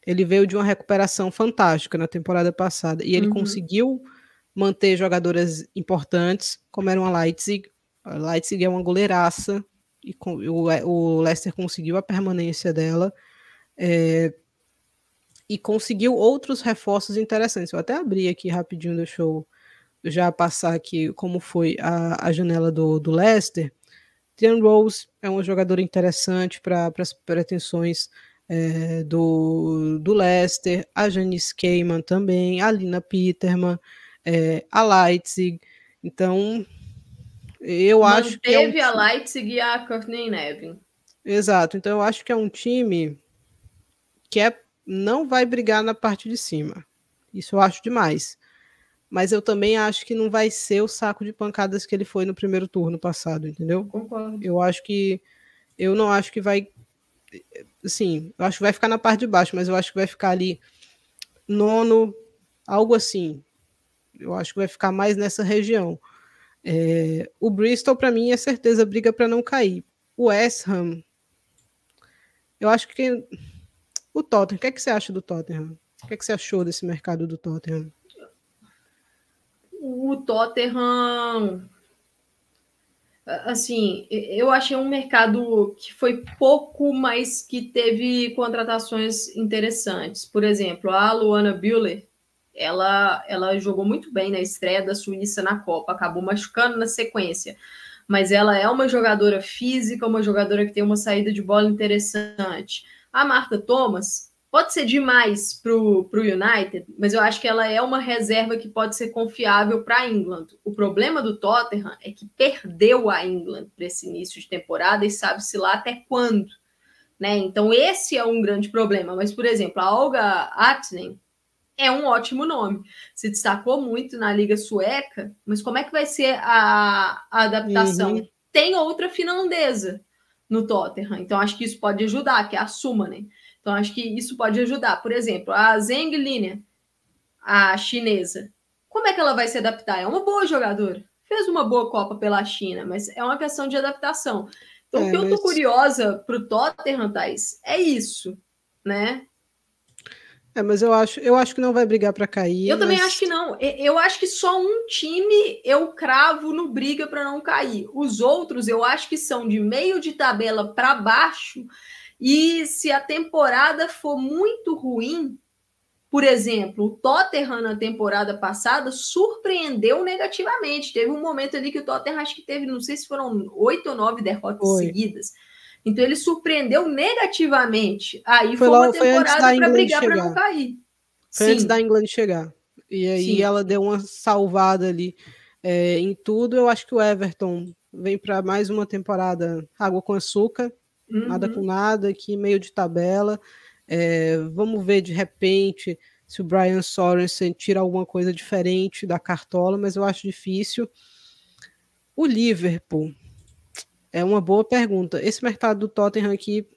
ele veio de uma recuperação fantástica na temporada passada e ele uhum. conseguiu manter jogadoras importantes, como era uma Leipzig. A Leipzig é uma goleiraça e com, o, o Leicester conseguiu a permanência dela. É, e conseguiu outros reforços interessantes. Eu até abri aqui rapidinho, deixa eu já passar aqui como foi a, a janela do, do Leicester. Tian Rose é um jogador interessante para as pretensões é, do, do Leicester, a Janice Keyman também, a Lina Peterman, é, a Leipzig. Então, eu Manteve acho que. É um... a Leipzig e a Courtney Nevin. Exato. Então, eu acho que é um time que é, não vai brigar na parte de cima. Isso eu acho demais mas eu também acho que não vai ser o saco de pancadas que ele foi no primeiro turno passado, entendeu? Concordo. Eu acho que eu não acho que vai assim, eu acho que vai ficar na parte de baixo, mas eu acho que vai ficar ali nono, algo assim. Eu acho que vai ficar mais nessa região. É, o Bristol para mim é certeza briga para não cair. O West Ham Eu acho que o Tottenham, o que, é que você acha do Tottenham? O que, é que você achou desse mercado do Tottenham? O Tottenham assim, eu achei um mercado que foi pouco, mas que teve contratações interessantes. Por exemplo, a Luana Bühler, ela, ela jogou muito bem na estreia da Suíça na Copa, acabou machucando na sequência. Mas ela é uma jogadora física, uma jogadora que tem uma saída de bola interessante. A Marta Thomas pode ser demais para o United, mas eu acho que ela é uma reserva que pode ser confiável para a England. O problema do Tottenham é que perdeu a England para esse início de temporada e sabe-se lá até quando. Né? Então, esse é um grande problema. Mas, por exemplo, a Olga Atnen é um ótimo nome. Se destacou muito na Liga Sueca, mas como é que vai ser a, a adaptação? Uhum. Tem outra finlandesa no Tottenham, então acho que isso pode ajudar, que é a Sumanen. Então, acho que isso pode ajudar. Por exemplo, a Zheng Linia, a chinesa, como é que ela vai se adaptar? É uma boa jogadora. Fez uma boa Copa pela China, mas é uma questão de adaptação. Então, é, o que mas... eu tô curiosa pro Tottenham, Thais, é isso, né? É, mas eu acho, eu acho que não vai brigar para cair. Eu mas... também acho que não. Eu acho que só um time eu cravo no briga para não cair. Os outros eu acho que são de meio de tabela para baixo e se a temporada for muito ruim, por exemplo, o Tottenham na temporada passada surpreendeu negativamente. Teve um momento ali que o Tottenham acho que teve, não sei se foram oito ou nove derrotas seguidas. Então ele surpreendeu negativamente. Aí foi, foi uma temporada para brigar para não cair. Foi Sim. antes da England chegar. E aí Sim. ela deu uma salvada ali é, em tudo. Eu acho que o Everton vem para mais uma temporada água com açúcar. Uhum. Nada com nada, aqui meio de tabela. É, vamos ver de repente se o Brian Sorensen tira alguma coisa diferente da cartola, mas eu acho difícil. O Liverpool é uma boa pergunta. Esse mercado do Tottenham aqui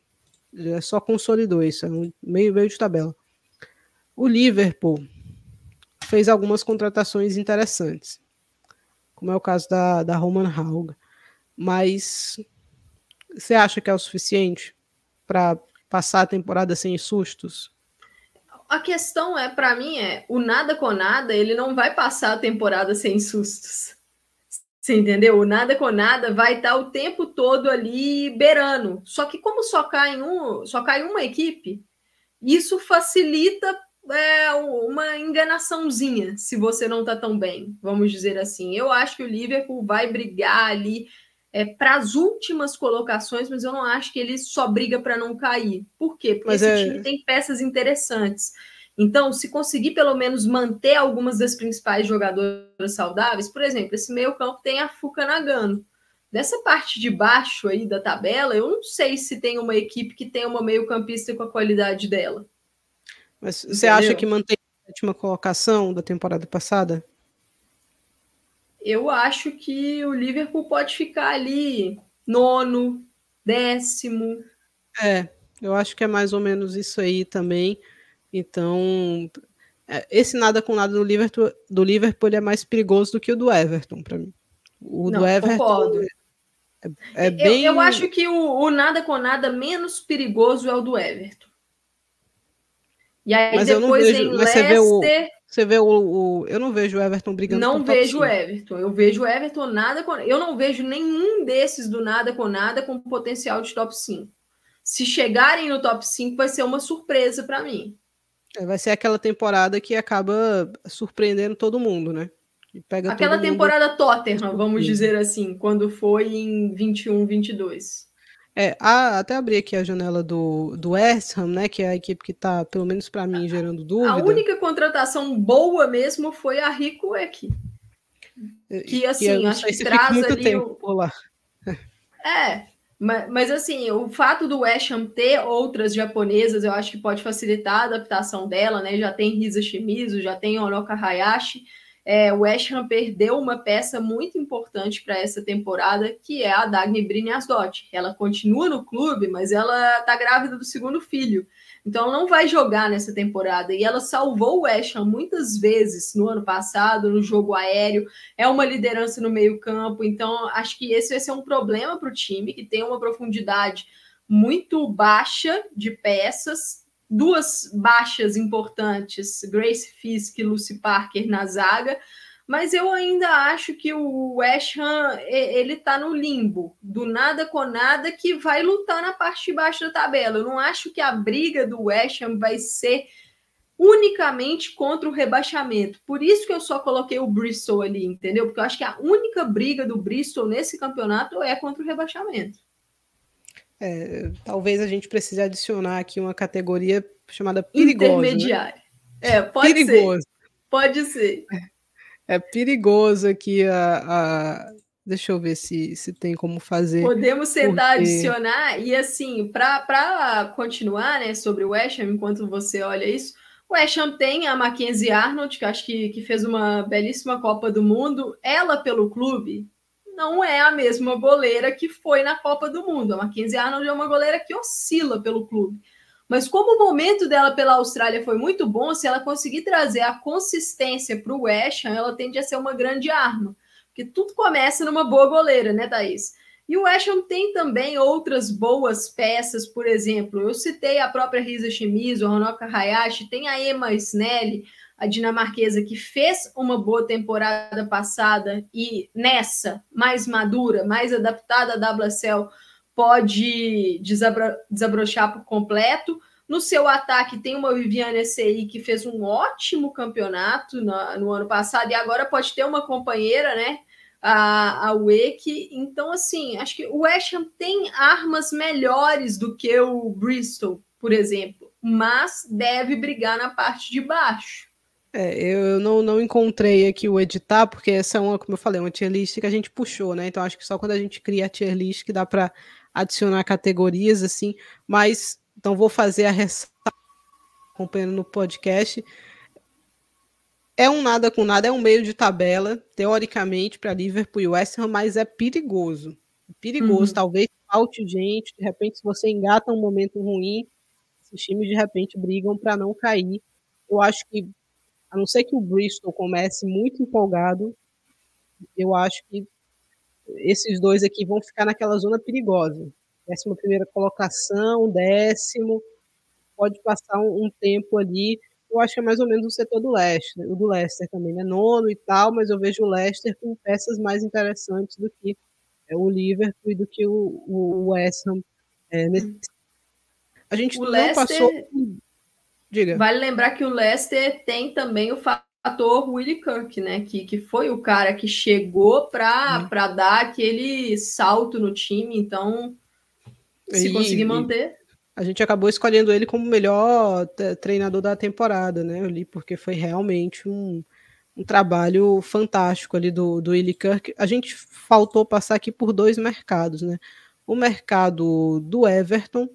é só consolidou isso, é um meio, meio de tabela. O Liverpool fez algumas contratações interessantes, como é o caso da, da Roman Haug, mas você acha que é o suficiente para passar a temporada sem sustos? A questão é, para mim, é o nada com nada, ele não vai passar a temporada sem sustos. Você entendeu? O nada com nada vai estar o tempo todo ali beirando. Só que como só cai um, só cai uma equipe, isso facilita é, uma enganaçãozinha se você não está tão bem, vamos dizer assim. Eu acho que o Liverpool vai brigar ali é, para as últimas colocações, mas eu não acho que ele só briga para não cair. Por quê? Porque mas esse é... time tem peças interessantes. Então, se conseguir pelo menos manter algumas das principais jogadoras saudáveis, por exemplo, esse meio-campo tem a Fuca Nagano. Dessa parte de baixo aí da tabela, eu não sei se tem uma equipe que tem uma meio-campista com a qualidade dela. Mas você Entendeu? acha que mantém a última colocação da temporada passada? Eu acho que o Liverpool pode ficar ali nono, décimo. É, eu acho que é mais ou menos isso aí também. Então, é, esse nada com nada do Liverpool, do Liverpool é mais perigoso do que o do Everton, para mim. O Não, do Everton é, é, bem. Eu, eu, acho que o, o, nada com nada menos perigoso é o do Everton. E aí mas depois vejo, em Leicester. O, você vê o, o, Eu não vejo o Everton brigando Não vejo o Everton. Eu vejo o Everton nada com. Eu não vejo nenhum desses do nada com nada com potencial de top 5. Se chegarem no top 5, vai ser uma surpresa para mim. É, vai ser aquela temporada que acaba surpreendendo todo mundo, né? aquela temporada mundo... Tottenham, vamos dizer assim, quando foi em 21, 22. É, a, até abri aqui a janela do, do West Ham, né, que é a equipe que está, pelo menos para mim, gerando dúvida. A única contratação boa mesmo foi a Rico aqui. Que, assim, acho que traz muito ali tempo o... lá. É, mas, mas, assim, o fato do West Ham ter outras japonesas, eu acho que pode facilitar a adaptação dela, né? Já tem Risa Shimizu, já tem Onoka Hayashi, é, o West Ham perdeu uma peça muito importante para essa temporada, que é a Dagny Brynjarsdottir. Ela continua no clube, mas ela está grávida do segundo filho. Então não vai jogar nessa temporada. E ela salvou o West Ham muitas vezes no ano passado, no jogo aéreo. É uma liderança no meio campo. Então acho que esse vai ser um problema para o time, que tem uma profundidade muito baixa de peças, duas baixas importantes, Grace Fisk e Lucy Parker na zaga, mas eu ainda acho que o West Ham ele está no limbo, do nada com nada, que vai lutar na parte de baixo da tabela. Eu não acho que a briga do West Ham vai ser unicamente contra o rebaixamento. Por isso que eu só coloquei o Bristol ali, entendeu? Porque eu acho que a única briga do Bristol nesse campeonato é contra o rebaixamento. É, talvez a gente precise adicionar aqui uma categoria chamada perigosa. Intermediária. Né? É, pode perigoso. ser. Pode ser. É, é perigoso aqui a, a, Deixa eu ver se, se tem como fazer. Podemos tentar porque... adicionar, e assim, para continuar né, sobre o West Ham, enquanto você olha isso, o West Ham tem a Mackenzie Arnold, que acho que, que fez uma belíssima Copa do Mundo. Ela, pelo clube, não é a mesma goleira que foi na Copa do Mundo. A Mackenzie Arnold é uma goleira que oscila pelo clube. Mas como o momento dela pela Austrália foi muito bom, se ela conseguir trazer a consistência para o West Ham, ela tende a ser uma grande arma. Porque tudo começa numa boa goleira, né, Thaís? E o West Ham tem também outras boas peças, por exemplo, eu citei a própria Risa Shimizu, a Honoka Hayashi, tem a Emma Snelly, a dinamarquesa que fez uma boa temporada passada e nessa, mais madura, mais adaptada à WSL, pode desabro desabrochar por completo. No seu ataque tem uma Viviane SI que fez um ótimo campeonato no, no, ano passado e agora pode ter uma companheira, né? A, a Wake. Então, assim, acho que o West Ham tem armas melhores do que o Bristol, por exemplo, mas deve brigar na parte de baixo. É, eu não, não encontrei aqui o editar, porque essa é uma, como eu falei, uma tier list que a gente puxou, né? Então acho que só quando a gente cria a tier list que dá para adicionar categorias assim, mas então vou fazer a ressalva acompanhando no podcast. É um nada com nada, é um meio de tabela, teoricamente, para Liverpool e West Ham, mas é perigoso. É perigoso, uhum. talvez falte gente, de repente, se você engata um momento ruim, esses times de repente brigam para não cair. Eu acho que a não ser que o Bristol comece muito empolgado, eu acho que esses dois aqui vão ficar naquela zona perigosa. Décima primeira colocação, décimo, pode passar um, um, tempo ali. Eu acho que é mais ou menos o setor do Leicester, o do Leicester também, né? Nono e tal, mas eu vejo o Leicester com peças mais interessantes do que é, o Liverpool e do que o, o West Ham. É, nesse... A gente o não Leicester... passou Diga. Vale lembrar que o Leicester tem também o fator Willie Kirk, né? Que, que foi o cara que chegou para uhum. dar aquele salto no time. Então, se e, conseguir manter. A gente acabou escolhendo ele como o melhor treinador da temporada, né? Ali, porque foi realmente um, um trabalho fantástico ali do, do Willie Kirk. A gente faltou passar aqui por dois mercados, né? O mercado do Everton,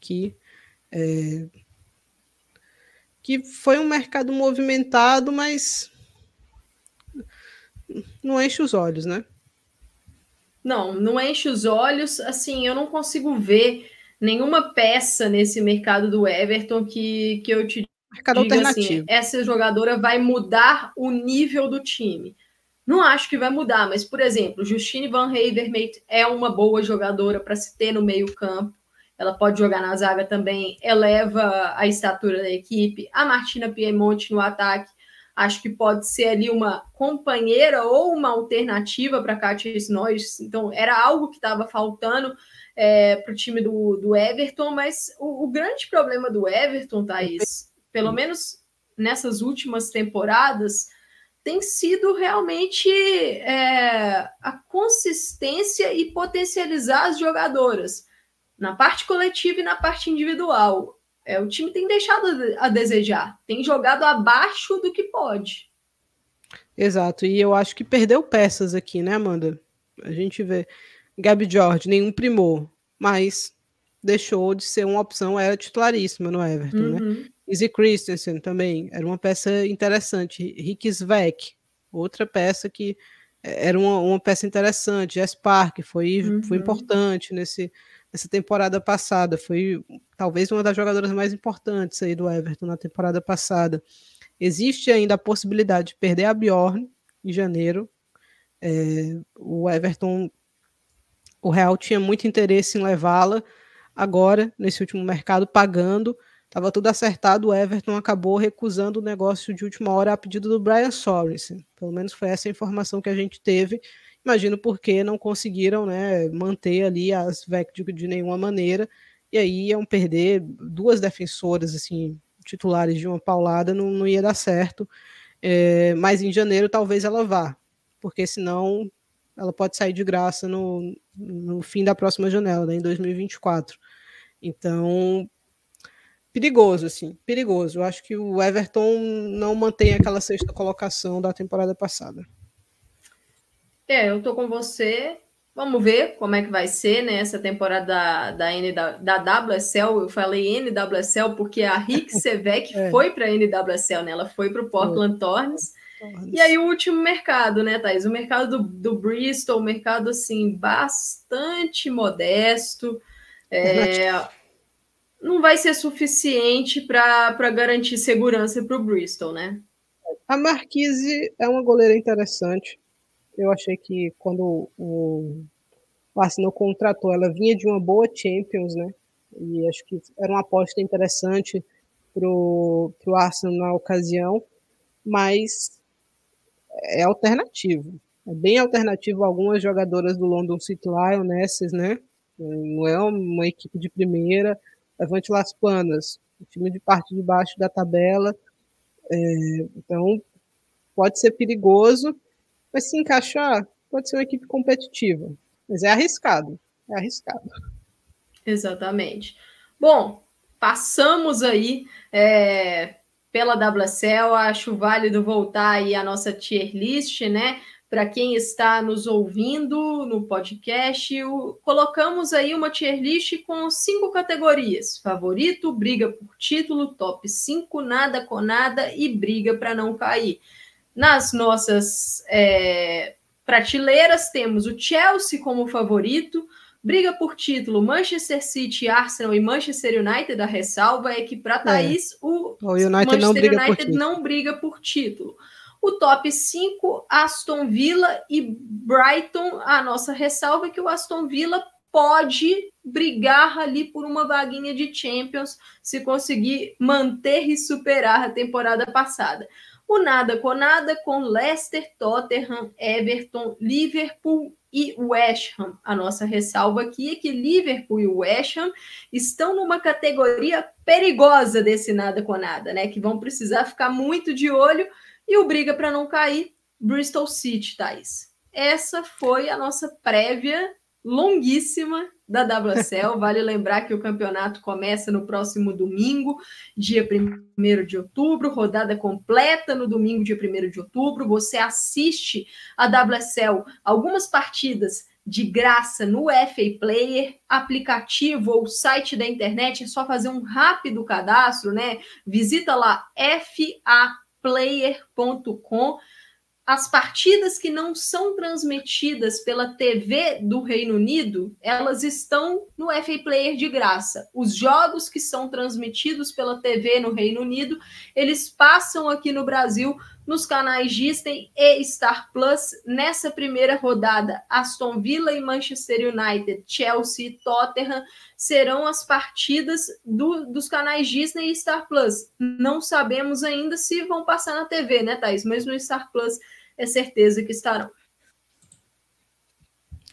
que é, que foi um mercado movimentado, mas não enche os olhos, né? Não, não enche os olhos. Assim, eu não consigo ver nenhuma peça nesse mercado do Everton que, que eu te mercado diga assim, alternativo. assim, essa jogadora vai mudar o nível do time. Não acho que vai mudar, mas, por exemplo, Justine Van Havermaet é uma boa jogadora para se ter no meio campo ela pode jogar na zaga também, eleva a estatura da equipe. A Martina Piemonte no ataque, acho que pode ser ali uma companheira ou uma alternativa para Katia Snois. Então, era algo que estava faltando é, para o time do, do Everton, mas o, o, grande problema do Everton, Thaís, pelo menos nessas últimas temporadas, tem sido realmente é, a consistência e potencializar as jogadoras na parte coletiva e na parte individual. É, o time tem deixado a desejar, tem jogado abaixo do que pode. Exato, e eu acho que perdeu peças aqui, né, Amanda? A gente vê Gabi George, nenhum primor, mas deixou de ser uma opção, era titularíssima no Everton, né? uhum. né? Izzy Christensen também, era uma peça interessante. Rick Svek, outra peça que é, era uma, uma peça interessante. Jess Park foi, uhum. foi importante nesse, essa temporada passada. Foi talvez uma das jogadoras mais importantes aí do Everton na temporada passada. Existe ainda a possibilidade de perder a Bjorn em janeiro. É, o Everton, o Real tinha muito interesse em levá-la. agora, nesse último mercado, pagando. Estava tudo acertado, o Everton acabou recusando o negócio de última hora a pedido do Brian Sorensen. Pelo menos foi essa a informação que a gente teve. Imagino porque não conseguiram né, manter ali as VEC de, de nenhuma maneira. E aí iam perder duas defensoras assim titulares de uma paulada, não, não ia dar certo. É, mas em janeiro talvez ela vá, porque senão ela pode sair de graça no, no fim da próxima janela, né, em 2024. Então, perigoso, assim, perigoso. Eu acho que o Everton não mantém aquela sexta colocação da temporada passada. É, eu tô com você. Vamos ver como é que vai ser né, essa temporada da, da, N, da, da WSL. Eu falei NWSL porque a Rick Sevec é. foi para a NWSL, né? Ela foi para o Portland Thorns. E aí o último mercado, né, Thaís? O mercado do, do Bristol, um mercado assim bastante modesto. É, não vai ser suficiente para garantir segurança para o Bristol, né? A Marquise é uma goleira interessante. Eu achei que quando o, Arsenal contratou, ela vinha de uma boa Champions, né? E acho que era uma aposta interessante para o Arsenal na ocasião, mas é alternativo. É bem alternativo algumas jogadoras do London City Lionesses, né? Não é uma equipe de primeira, Levante Las Planas, o time de parte de baixo da tabela. É, então, pode ser perigoso, mas se encaixar, pode ser uma equipe competitiva. Mas é arriscado, é arriscado. Exatamente. Bom, passamos aí é, pela WCL, acho válido voltar aí a nossa tier list, né? para quem está nos ouvindo no podcast, o, colocamos aí uma tier list com cinco categorias: favorito, briga por título, top 5, nada com nada e briga para não cair. Nas nossas é, prateleiras temos o Chelsea como favorito, briga por título Manchester City, Arsenal e Manchester United. A ressalva é que para é. Thaís é. o, o United Manchester não United não briga por título. O top 5, Aston Villa e Brighton. A nossa ressalva é que o Aston Villa pode brigar ali por uma vaguinha de Champions se conseguir manter e superar a temporada passada. O nada com nada com Leicester, Tottenham, Everton, Liverpool e West Ham. A nossa ressalva aqui é que Liverpool e West Ham estão numa categoria perigosa desse nada com nada, né? Que vão precisar ficar muito de olho e o briga para não cair, Bristol City, Thais. Essa foi a nossa prévia longuíssima da WSL. Vale lembrar que o campeonato começa no próximo domingo, dia 1 de outubro, rodada completa no domingo, dia 1 de outubro. Você assiste a WSL algumas partidas de graça no FA Player, aplicativo ou site da internet, é só fazer um rápido cadastro, né? Visita lá FA player.com. As partidas que não são transmitidas pela TV do Reino Unido, elas estão no FA Player de graça. Os jogos que são transmitidos pela TV no Reino Unido, eles passam aqui no Brasil nos canais Disney e Star Plus. Nessa primeira rodada, Aston Villa e Manchester United, Chelsea e Tottenham serão as partidas do, dos canais Disney e Star Plus. Não sabemos ainda se vão passar na TV, né, Thaís? Mas no Star Plus é certeza que estarão.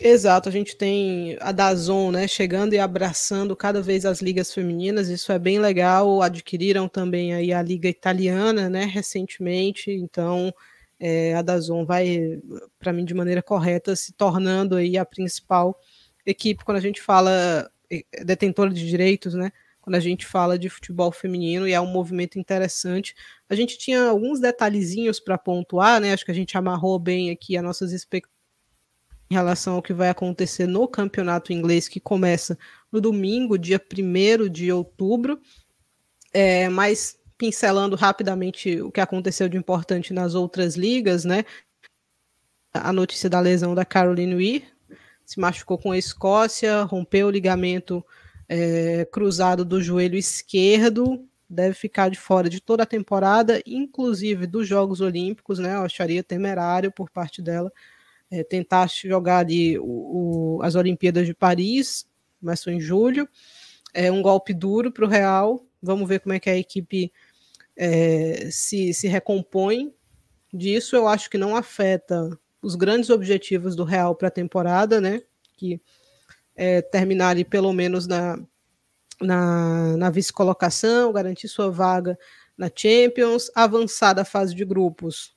Exato, a gente tem a Dazon, né, chegando e abraçando cada vez as ligas femininas, isso é bem legal. Adquiriram também aí a liga italiana, né, recentemente. Então, é, a Dazon vai, para mim, de maneira correta, se tornando aí a principal equipe quando a gente fala é, detentora de direitos, né? Quando a gente fala de futebol feminino e é um movimento interessante. A gente tinha alguns detalhezinhos para pontuar, né? Acho que a gente amarrou bem aqui as nossas expectativas em relação ao que vai acontecer no campeonato inglês, que começa no domingo, dia 1 de outubro. É, mas pincelando rapidamente o que aconteceu de importante nas outras ligas, né? A notícia da lesão da Caroline Weir, se machucou com a Escócia, rompeu o ligamento é, cruzado do joelho esquerdo, deve ficar de fora de toda a temporada, inclusive dos Jogos Olímpicos, né? Eu acharia temerário por parte dela é, tentar jogar ali o, o, as Olimpíadas de Paris, começou em julho. é um golpe duro para o Real. Vamos ver como é que a equipe é, se, se recompõe disso. Eu acho que não afeta os grandes objetivos do Real para a temporada, né? Que é terminar ali pelo menos na, na, na vice-colocação, garantir sua vaga na Champions, avançar da fase de grupos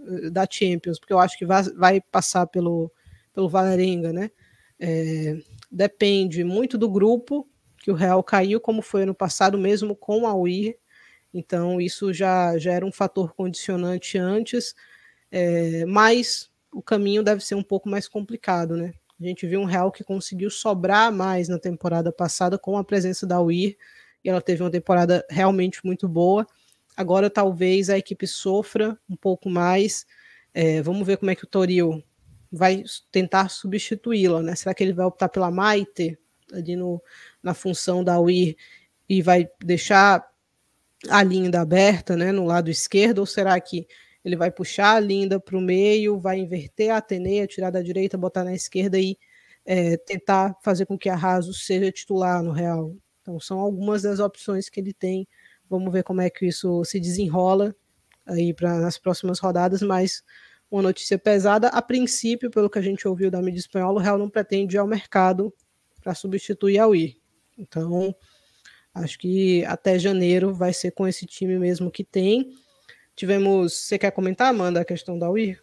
eh, da Champions, porque eu acho que vai, vai passar pelo, pelo Valerenga, né? É, depende muito do grupo que o Real caiu, como foi ano passado, mesmo com a UIR. Então, isso já, já era um fator condicionante antes, é, mas o caminho deve ser um pouco mais complicado, né? A gente viu um Real que conseguiu sobrar mais na temporada passada com a presença da UIR, e ela teve uma temporada realmente muito boa. Agora, talvez a equipe sofra um pouco mais. É, vamos ver como é que o Toril vai tentar substituí-la, né? Será que ele vai optar pela Maite ali no, na função da UIR e vai deixar a Linda aberta, né, no lado esquerdo, ou será que ele vai puxar a Linda para o meio, vai inverter a Atenea, tirar da direita, botar na esquerda e é, tentar fazer com que a Raso seja titular no Real? Então, são algumas das opções que ele tem. Vamos ver como é que isso se desenrola aí para nas próximas rodadas, mas uma notícia pesada. A princípio, pelo que a gente ouviu da mídia espanhola, o Real não pretende ir ao mercado para substituir a UI. Então, acho que até janeiro vai ser com esse time mesmo que tem. Tivemos. Você quer comentar, Amanda, a questão da UI?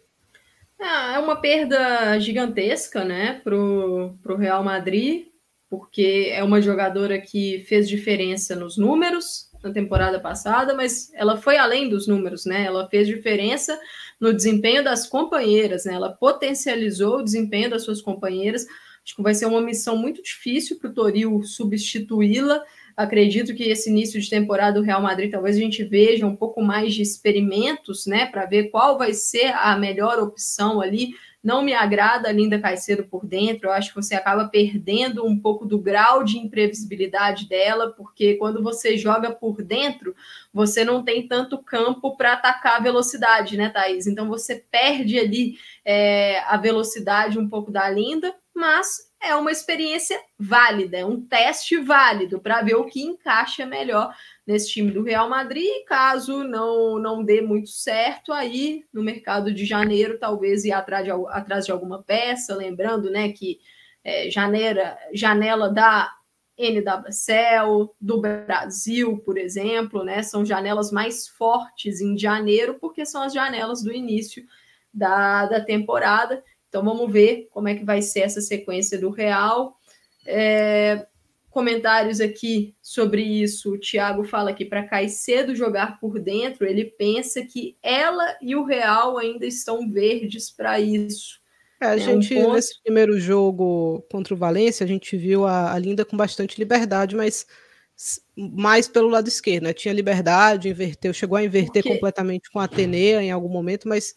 Ah, é uma perda gigantesca, né, para o Real Madrid, porque é uma jogadora que fez diferença nos números na temporada passada, mas ela foi além dos números, né? Ela fez diferença no desempenho das companheiras, né? Ela potencializou o desempenho das suas companheiras. Acho que vai ser uma missão muito difícil para o Toril substituí-la. Acredito que esse início de temporada do Real Madrid talvez a gente veja um pouco mais de experimentos, né, para ver qual vai ser a melhor opção ali. Não me agrada a Linda Caicedo por dentro, eu acho que você acaba perdendo um pouco do grau de imprevisibilidade dela, porque quando você joga por dentro, você não tem tanto campo para atacar a velocidade, né, Thaís? Então você perde ali é, a velocidade um pouco da Linda, mas é uma experiência válida, é um teste válido para ver o que encaixa melhor nesse time do Real Madrid. Caso não, não dê muito certo, aí no mercado de janeiro, talvez ir atrás de, atrás de alguma peça. Lembrando né, que é, janeira, janela da NWCL, do Brasil, por exemplo, né, são janelas mais fortes em janeiro, porque são as janelas do início da, da temporada. Então vamos ver como é que vai ser essa sequência do Real. É, comentários aqui sobre isso. O Thiago fala que para Caicedo jogar por dentro, ele pensa que ela e o Real ainda estão verdes para isso. É, a é gente, um ponto... nesse primeiro jogo contra o Valência, a gente viu a, a Linda com bastante liberdade, mas mais pelo lado esquerdo, né? Tinha liberdade, inverteu, chegou a inverter completamente com a Atenea em algum momento, mas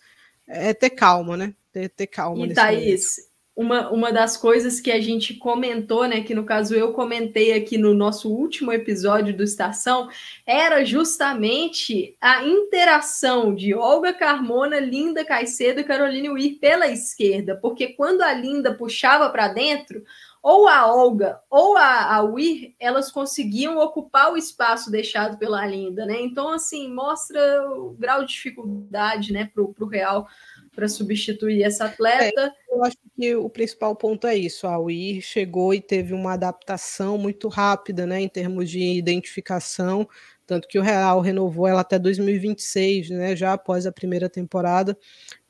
é ter calma, né? Ter, ter calma. E Thaís, uma, uma das coisas que a gente comentou, né, que no caso eu comentei aqui no nosso último episódio do Estação, era justamente a interação de Olga Carmona, Linda Caicedo e Caroline Weir pela esquerda, porque quando a Linda puxava para dentro, ou a Olga ou a, a Weir, elas conseguiam ocupar o espaço deixado pela Linda, né? Então, assim, mostra o grau de dificuldade, né, para o Real para substituir essa atleta. É, eu acho que o principal ponto é isso. A UIR chegou e teve uma adaptação muito rápida, né, em termos de identificação, tanto que o Real renovou ela até 2026, né, já após a primeira temporada.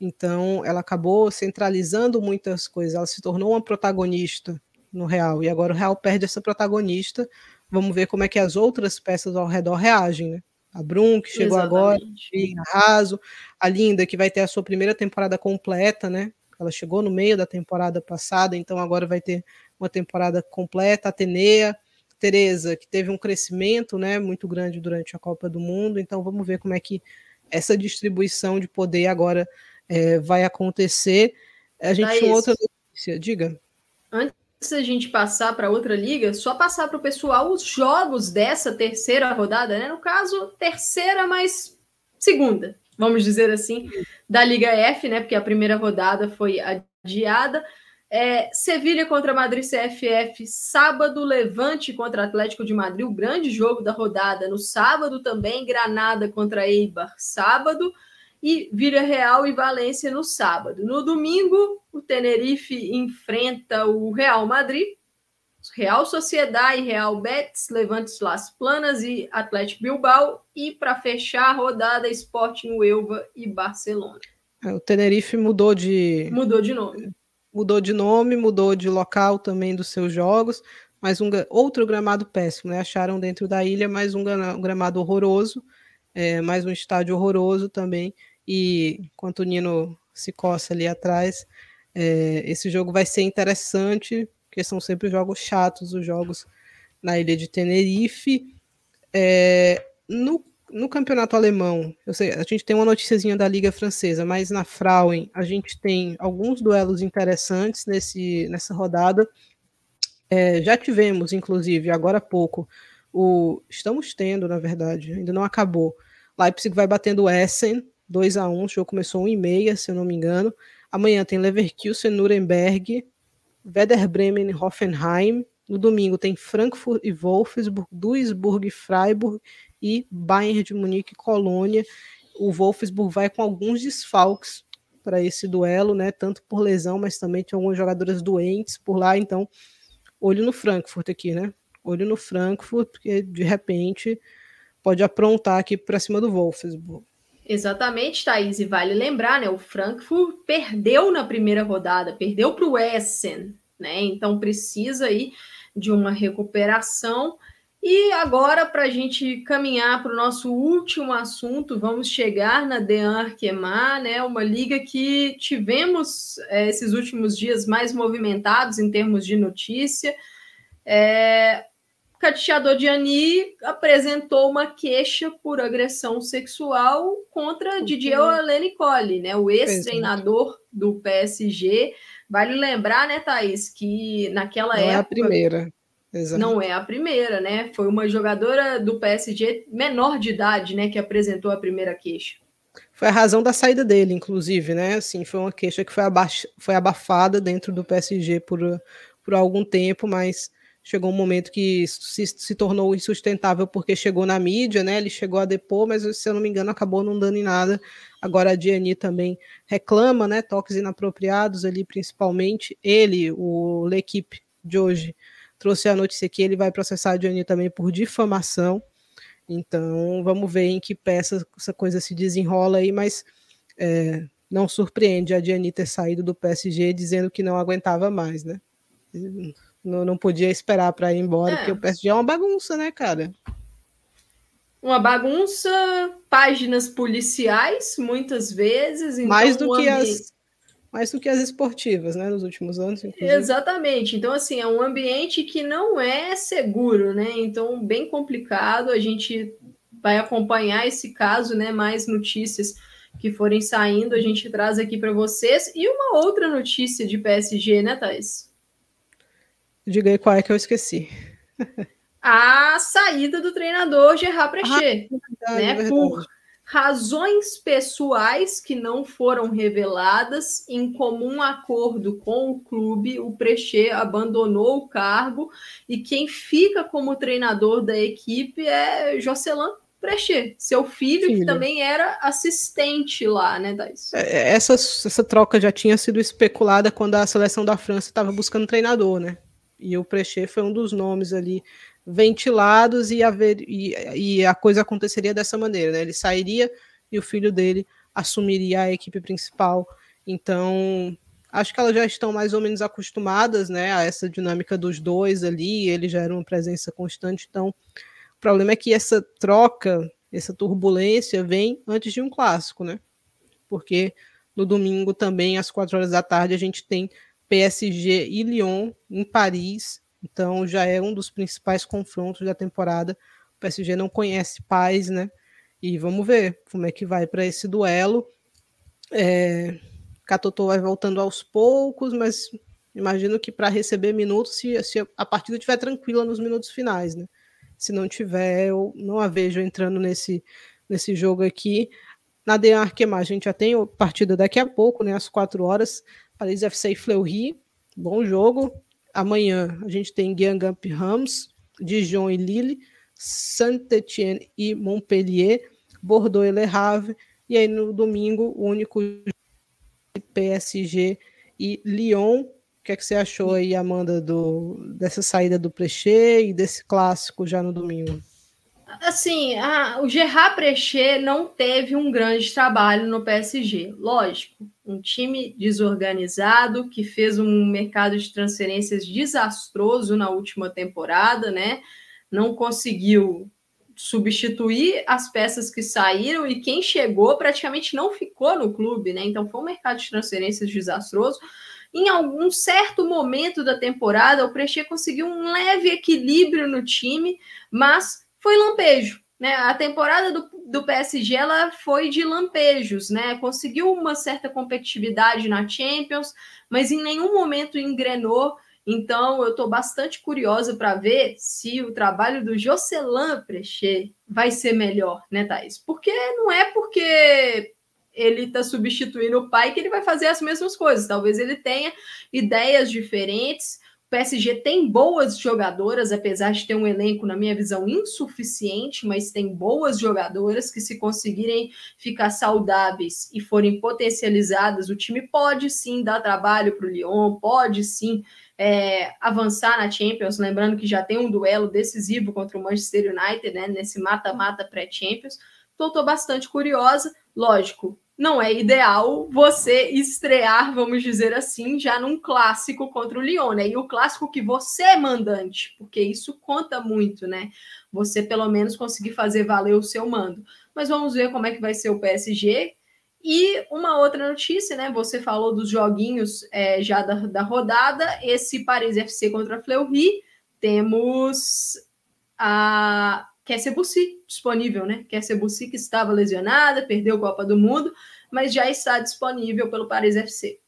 Então, ela acabou centralizando muitas coisas. Ela se tornou uma protagonista no Real e agora o Real perde essa protagonista. Vamos ver como é que as outras peças ao redor reagem, né? A Brum, que chegou Exatamente. agora, a Raso, a Linda, que vai ter a sua primeira temporada completa, né? Ela chegou no meio da temporada passada, então agora vai ter uma temporada completa. A Atenea, Tereza, que teve um crescimento né, muito grande durante a Copa do Mundo, então vamos ver como é que essa distribuição de poder agora é, vai acontecer. A gente tinha outra notícia, diga. Antes antes da gente passar para outra liga, só passar para o pessoal os jogos dessa terceira rodada, né? No caso, terceira, mas segunda, vamos dizer assim, da Liga F, né? Porque a primeira rodada foi adiada. É, Sevilha contra Madrid CFF, sábado, Levante contra Atlético de Madrid, o grande jogo da rodada. No sábado também, Granada contra Eibar, sábado, e Vila Real e Valência no sábado. No domingo, o Tenerife enfrenta o Real Madrid, Real Sociedade, Real Betis, Levantes Las Planas e Atlético Bilbao. E para fechar a rodada, Sporting Uelva e Barcelona. É, o Tenerife mudou de. Mudou de nome mudou de nome, mudou de local também dos seus jogos, mas um outro gramado péssimo, né? Acharam dentro da ilha mais um, gramado horroroso, é, mais um estádio horroroso também. E enquanto o Nino se coça ali atrás, é, esse jogo vai ser interessante, porque são sempre jogos chatos, os jogos na ilha de Tenerife. É, no no campeonato alemão, eu sei, a gente tem uma noticiazinha da Liga Francesa, mas na Frauen a gente tem alguns duelos interessantes nesse, nessa rodada. É, já tivemos, inclusive, agora há pouco, o. Estamos tendo, na verdade, ainda não acabou. Leipzig vai batendo o Essen, 2 a 1 o jogo começou 1 e meia, se eu não me engano. Amanhã tem Leverkusen, Nuremberg, Werder Bremen, Hoffenheim. No domingo tem Frankfurt e Wolfsburg, Duisburg e Freiburg e Bayern de Munique e Colônia. O Wolfsburg vai com alguns desfalques para esse duelo, né? Tanto por lesão, mas também tem algumas jogadoras doentes por lá. Então, olho no Frankfurt aqui, né? Olho no Frankfurt, porque de repente pode aprontar aqui para cima do Wolfsburg. Exatamente, Thaís. E vale lembrar, né? O Frankfurt perdeu na primeira rodada, perdeu para o Essen, né? Então precisa aí de uma recuperação. E agora, para a gente caminhar para o nosso último assunto, vamos chegar na Dean Arquemar, né? Uma liga que tivemos é, esses últimos dias mais movimentados em termos de notícia. É, o Catichador Diani apresentou uma queixa por agressão sexual contra uhum. Didier Olenicoli, né? O ex-treinador do PSG. Vale lembrar, né, Thaís, que naquela Não época. É a primeira Exato. Não é a primeira, né? Foi uma jogadora do PSG menor de idade, né, que apresentou a primeira queixa. Foi a razão da saída dele, inclusive, né? Assim, foi uma queixa que foi, foi abafada dentro do PSG por, por algum tempo, mas chegou um momento que se, se tornou insustentável porque chegou na mídia, né? Ele chegou a depor, mas se eu não me engano acabou não dando em nada. Agora a Diani também reclama, né? Toques inapropriados ali, principalmente. Ele, o L'Equipe de hoje, trouxe a notícia que ele vai processar a Johnny também por difamação. Então, vamos ver em que peça essa coisa se desenrola aí, mas é, não surpreende a Diani ter saído do PSG dizendo que não aguentava mais, né? Não, não podia esperar para ir embora, é. porque o PSG é uma bagunça, né, cara? Uma bagunça, páginas policiais, muitas vezes. Então Mais do que as mais do que as esportivas, né, nos últimos anos. Inclusive. Exatamente. Então, assim, é um ambiente que não é seguro, né? Então, bem complicado. A gente vai acompanhar esse caso, né? Mais notícias que forem saindo, a gente traz aqui para vocês. E uma outra notícia de PSG, né, Thais? Diga aí qual é que eu esqueci. a saída do treinador Gerard Precher, ah, né? Por razões pessoais que não foram reveladas, em comum acordo com o clube, o Prechê abandonou o cargo e quem fica como treinador da equipe é Jocelyn Prechê, seu filho, filho, que também era assistente lá, né, Thais? É, é, essa, essa troca já tinha sido especulada quando a seleção da França estava buscando treinador, né? E o Prechê foi um dos nomes ali ventilados e, haver, e, e a coisa aconteceria dessa maneira, né? Ele sairia e o filho dele assumiria a equipe principal. Então, acho que elas já estão mais ou menos acostumadas, né, a essa dinâmica dos dois ali, ele já era uma presença constante, então o problema é que essa troca, essa turbulência vem antes de um clássico, né? Porque no domingo também às quatro horas da tarde a gente tem PSG e Lyon em Paris então já é um dos principais confrontos da temporada. O PSG não conhece paz, né? E vamos ver como é que vai para esse duelo. É, Catotô vai voltando aos poucos, mas imagino que para receber minutos, se, se, a partida estiver tranquila nos minutos finais, né? Se não tiver, eu não a vejo entrando nesse, nesse jogo aqui. Na Dean Arquemar, a gente já tem partida daqui a pouco, né? Às quatro horas. Paris FC e Fleury Bom jogo. Amanhã a gente tem Guingamp Rams, Dijon e Lille, Saint-Etienne e Montpellier, Bordeaux e Le Havre, e aí no domingo o único PSG e Lyon. O que, é que você achou aí, Amanda, do, dessa saída do Prechê e desse clássico já no domingo? Assim, a, o Gerard Prechê não teve um grande trabalho no PSG. Lógico, um time desorganizado que fez um mercado de transferências desastroso na última temporada, né? Não conseguiu substituir as peças que saíram e quem chegou praticamente não ficou no clube, né? Então foi um mercado de transferências desastroso. Em algum certo momento da temporada, o Prechê conseguiu um leve equilíbrio no time, mas foi lampejo. Né? A temporada do, do PSG ela foi de lampejos, né? Conseguiu uma certa competitividade na Champions, mas em nenhum momento engrenou. Então, eu estou bastante curiosa para ver se o trabalho do Jocelyn Prechê vai ser melhor, né, Thaís? Porque não é porque ele está substituindo o pai que ele vai fazer as mesmas coisas. Talvez ele tenha ideias diferentes, PSG tem boas jogadoras, apesar de ter um elenco, na minha visão, insuficiente, mas tem boas jogadoras que, se conseguirem ficar saudáveis e forem potencializadas, o time pode sim dar trabalho para o Lyon, pode sim é, avançar na Champions. Lembrando que já tem um duelo decisivo contra o Manchester United, né, nesse mata-mata pré-Champions. Então, estou bastante curiosa. Lógico, não é ideal você estrear, vamos dizer assim, já num clássico contra o Lyon, né? E o clássico que você é mandante, porque isso conta muito, né? Você pelo menos conseguir fazer valer o seu mando. Mas vamos ver como é que vai ser o PSG. E uma outra notícia, né? Você falou dos joguinhos é, já da, da rodada. Esse Paris FC contra a Fleury. Temos a Kessia Bussi disponível, né? Kessia Bussi que estava lesionada, perdeu a Copa do Mundo, mas já está disponível pelo Paris FC.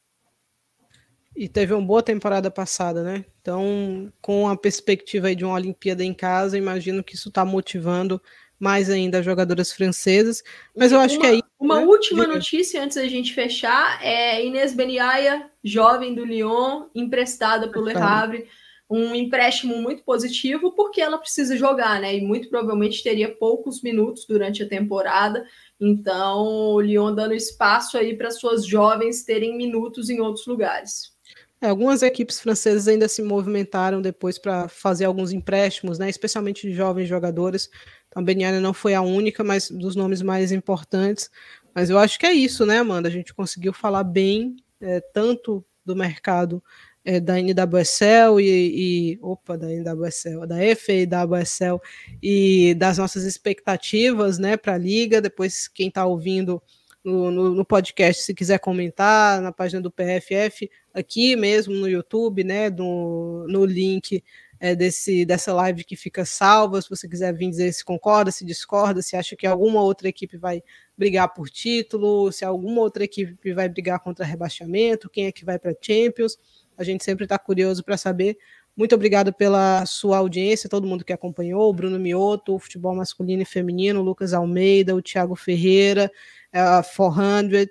E teve uma boa temporada passada, né? Então, com a perspectiva de uma Olimpíada em casa, imagino que isso está motivando mais ainda as jogadoras francesas. Mas eu acho uma, que aí. Uma né? última notícia antes da gente fechar é Inês Beniaia, jovem do Lyon, emprestada pelo Le Havre um empréstimo muito positivo, porque ela precisa jogar, né? E muito provavelmente teria poucos minutos durante a temporada. Então, o Lyon dando espaço aí para suas jovens terem minutos em outros lugares. É, algumas equipes francesas ainda se movimentaram depois para fazer alguns empréstimos, né? Especialmente de jovens jogadores. Então, a Beniana não foi a única, mas dos nomes mais importantes. Mas eu acho que é isso, né, Amanda? A gente conseguiu falar bem é, tanto do mercado é, da NWSL e, e, opa, da NWSL, da FAWSL e das nossas expectativas, né, para a liga. Depois quem está ouvindo no, no, no, podcast, se quiser comentar na página do PFF, aqui mesmo no YouTube, né, no, no link é, desse, dessa live que fica salva, se você quiser vir dizer se concorda, se discorda, se acha que alguma outra equipe vai brigar por título, se alguma outra equipe vai brigar contra rebaixamento, quem é que vai para Champions. A gente sempre está curioso para saber. Muito obrigado pela sua audiência, todo mundo que acompanhou, o Bruno Mioto, o futebol masculino e feminino, o Lucas Almeida, o Thiago Ferreira, a 400,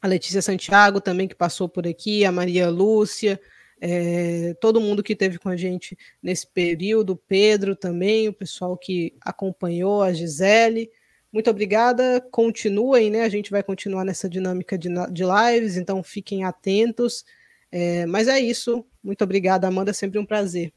a Letícia Santiago também que passou por aqui, a Maria Lúcia, é, todo mundo que teve com a gente nesse período, o Pedro também, o pessoal que acompanhou, a Gisele. Muito obrigada, continuem, né? A gente vai continuar nessa dinâmica de, de lives, então fiquem atentos. É, mas é isso. Muito obrigada, Amanda. Sempre um prazer.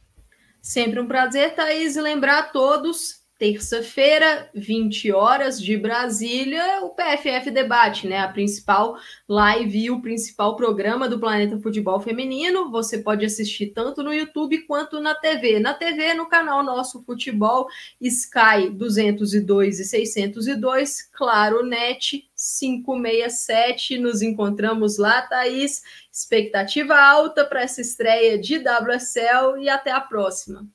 Sempre um prazer, Thaís. E lembrar a todos terça-feira, 20 horas de Brasília, o PFF Debate, né? A principal live e o principal programa do Planeta Futebol Feminino. Você pode assistir tanto no YouTube quanto na TV. Na TV, no canal Nosso Futebol, Sky 202 e 602, Claro Net 567. Nos encontramos lá, Thaís. Expectativa alta para essa estreia de WSL e até a próxima.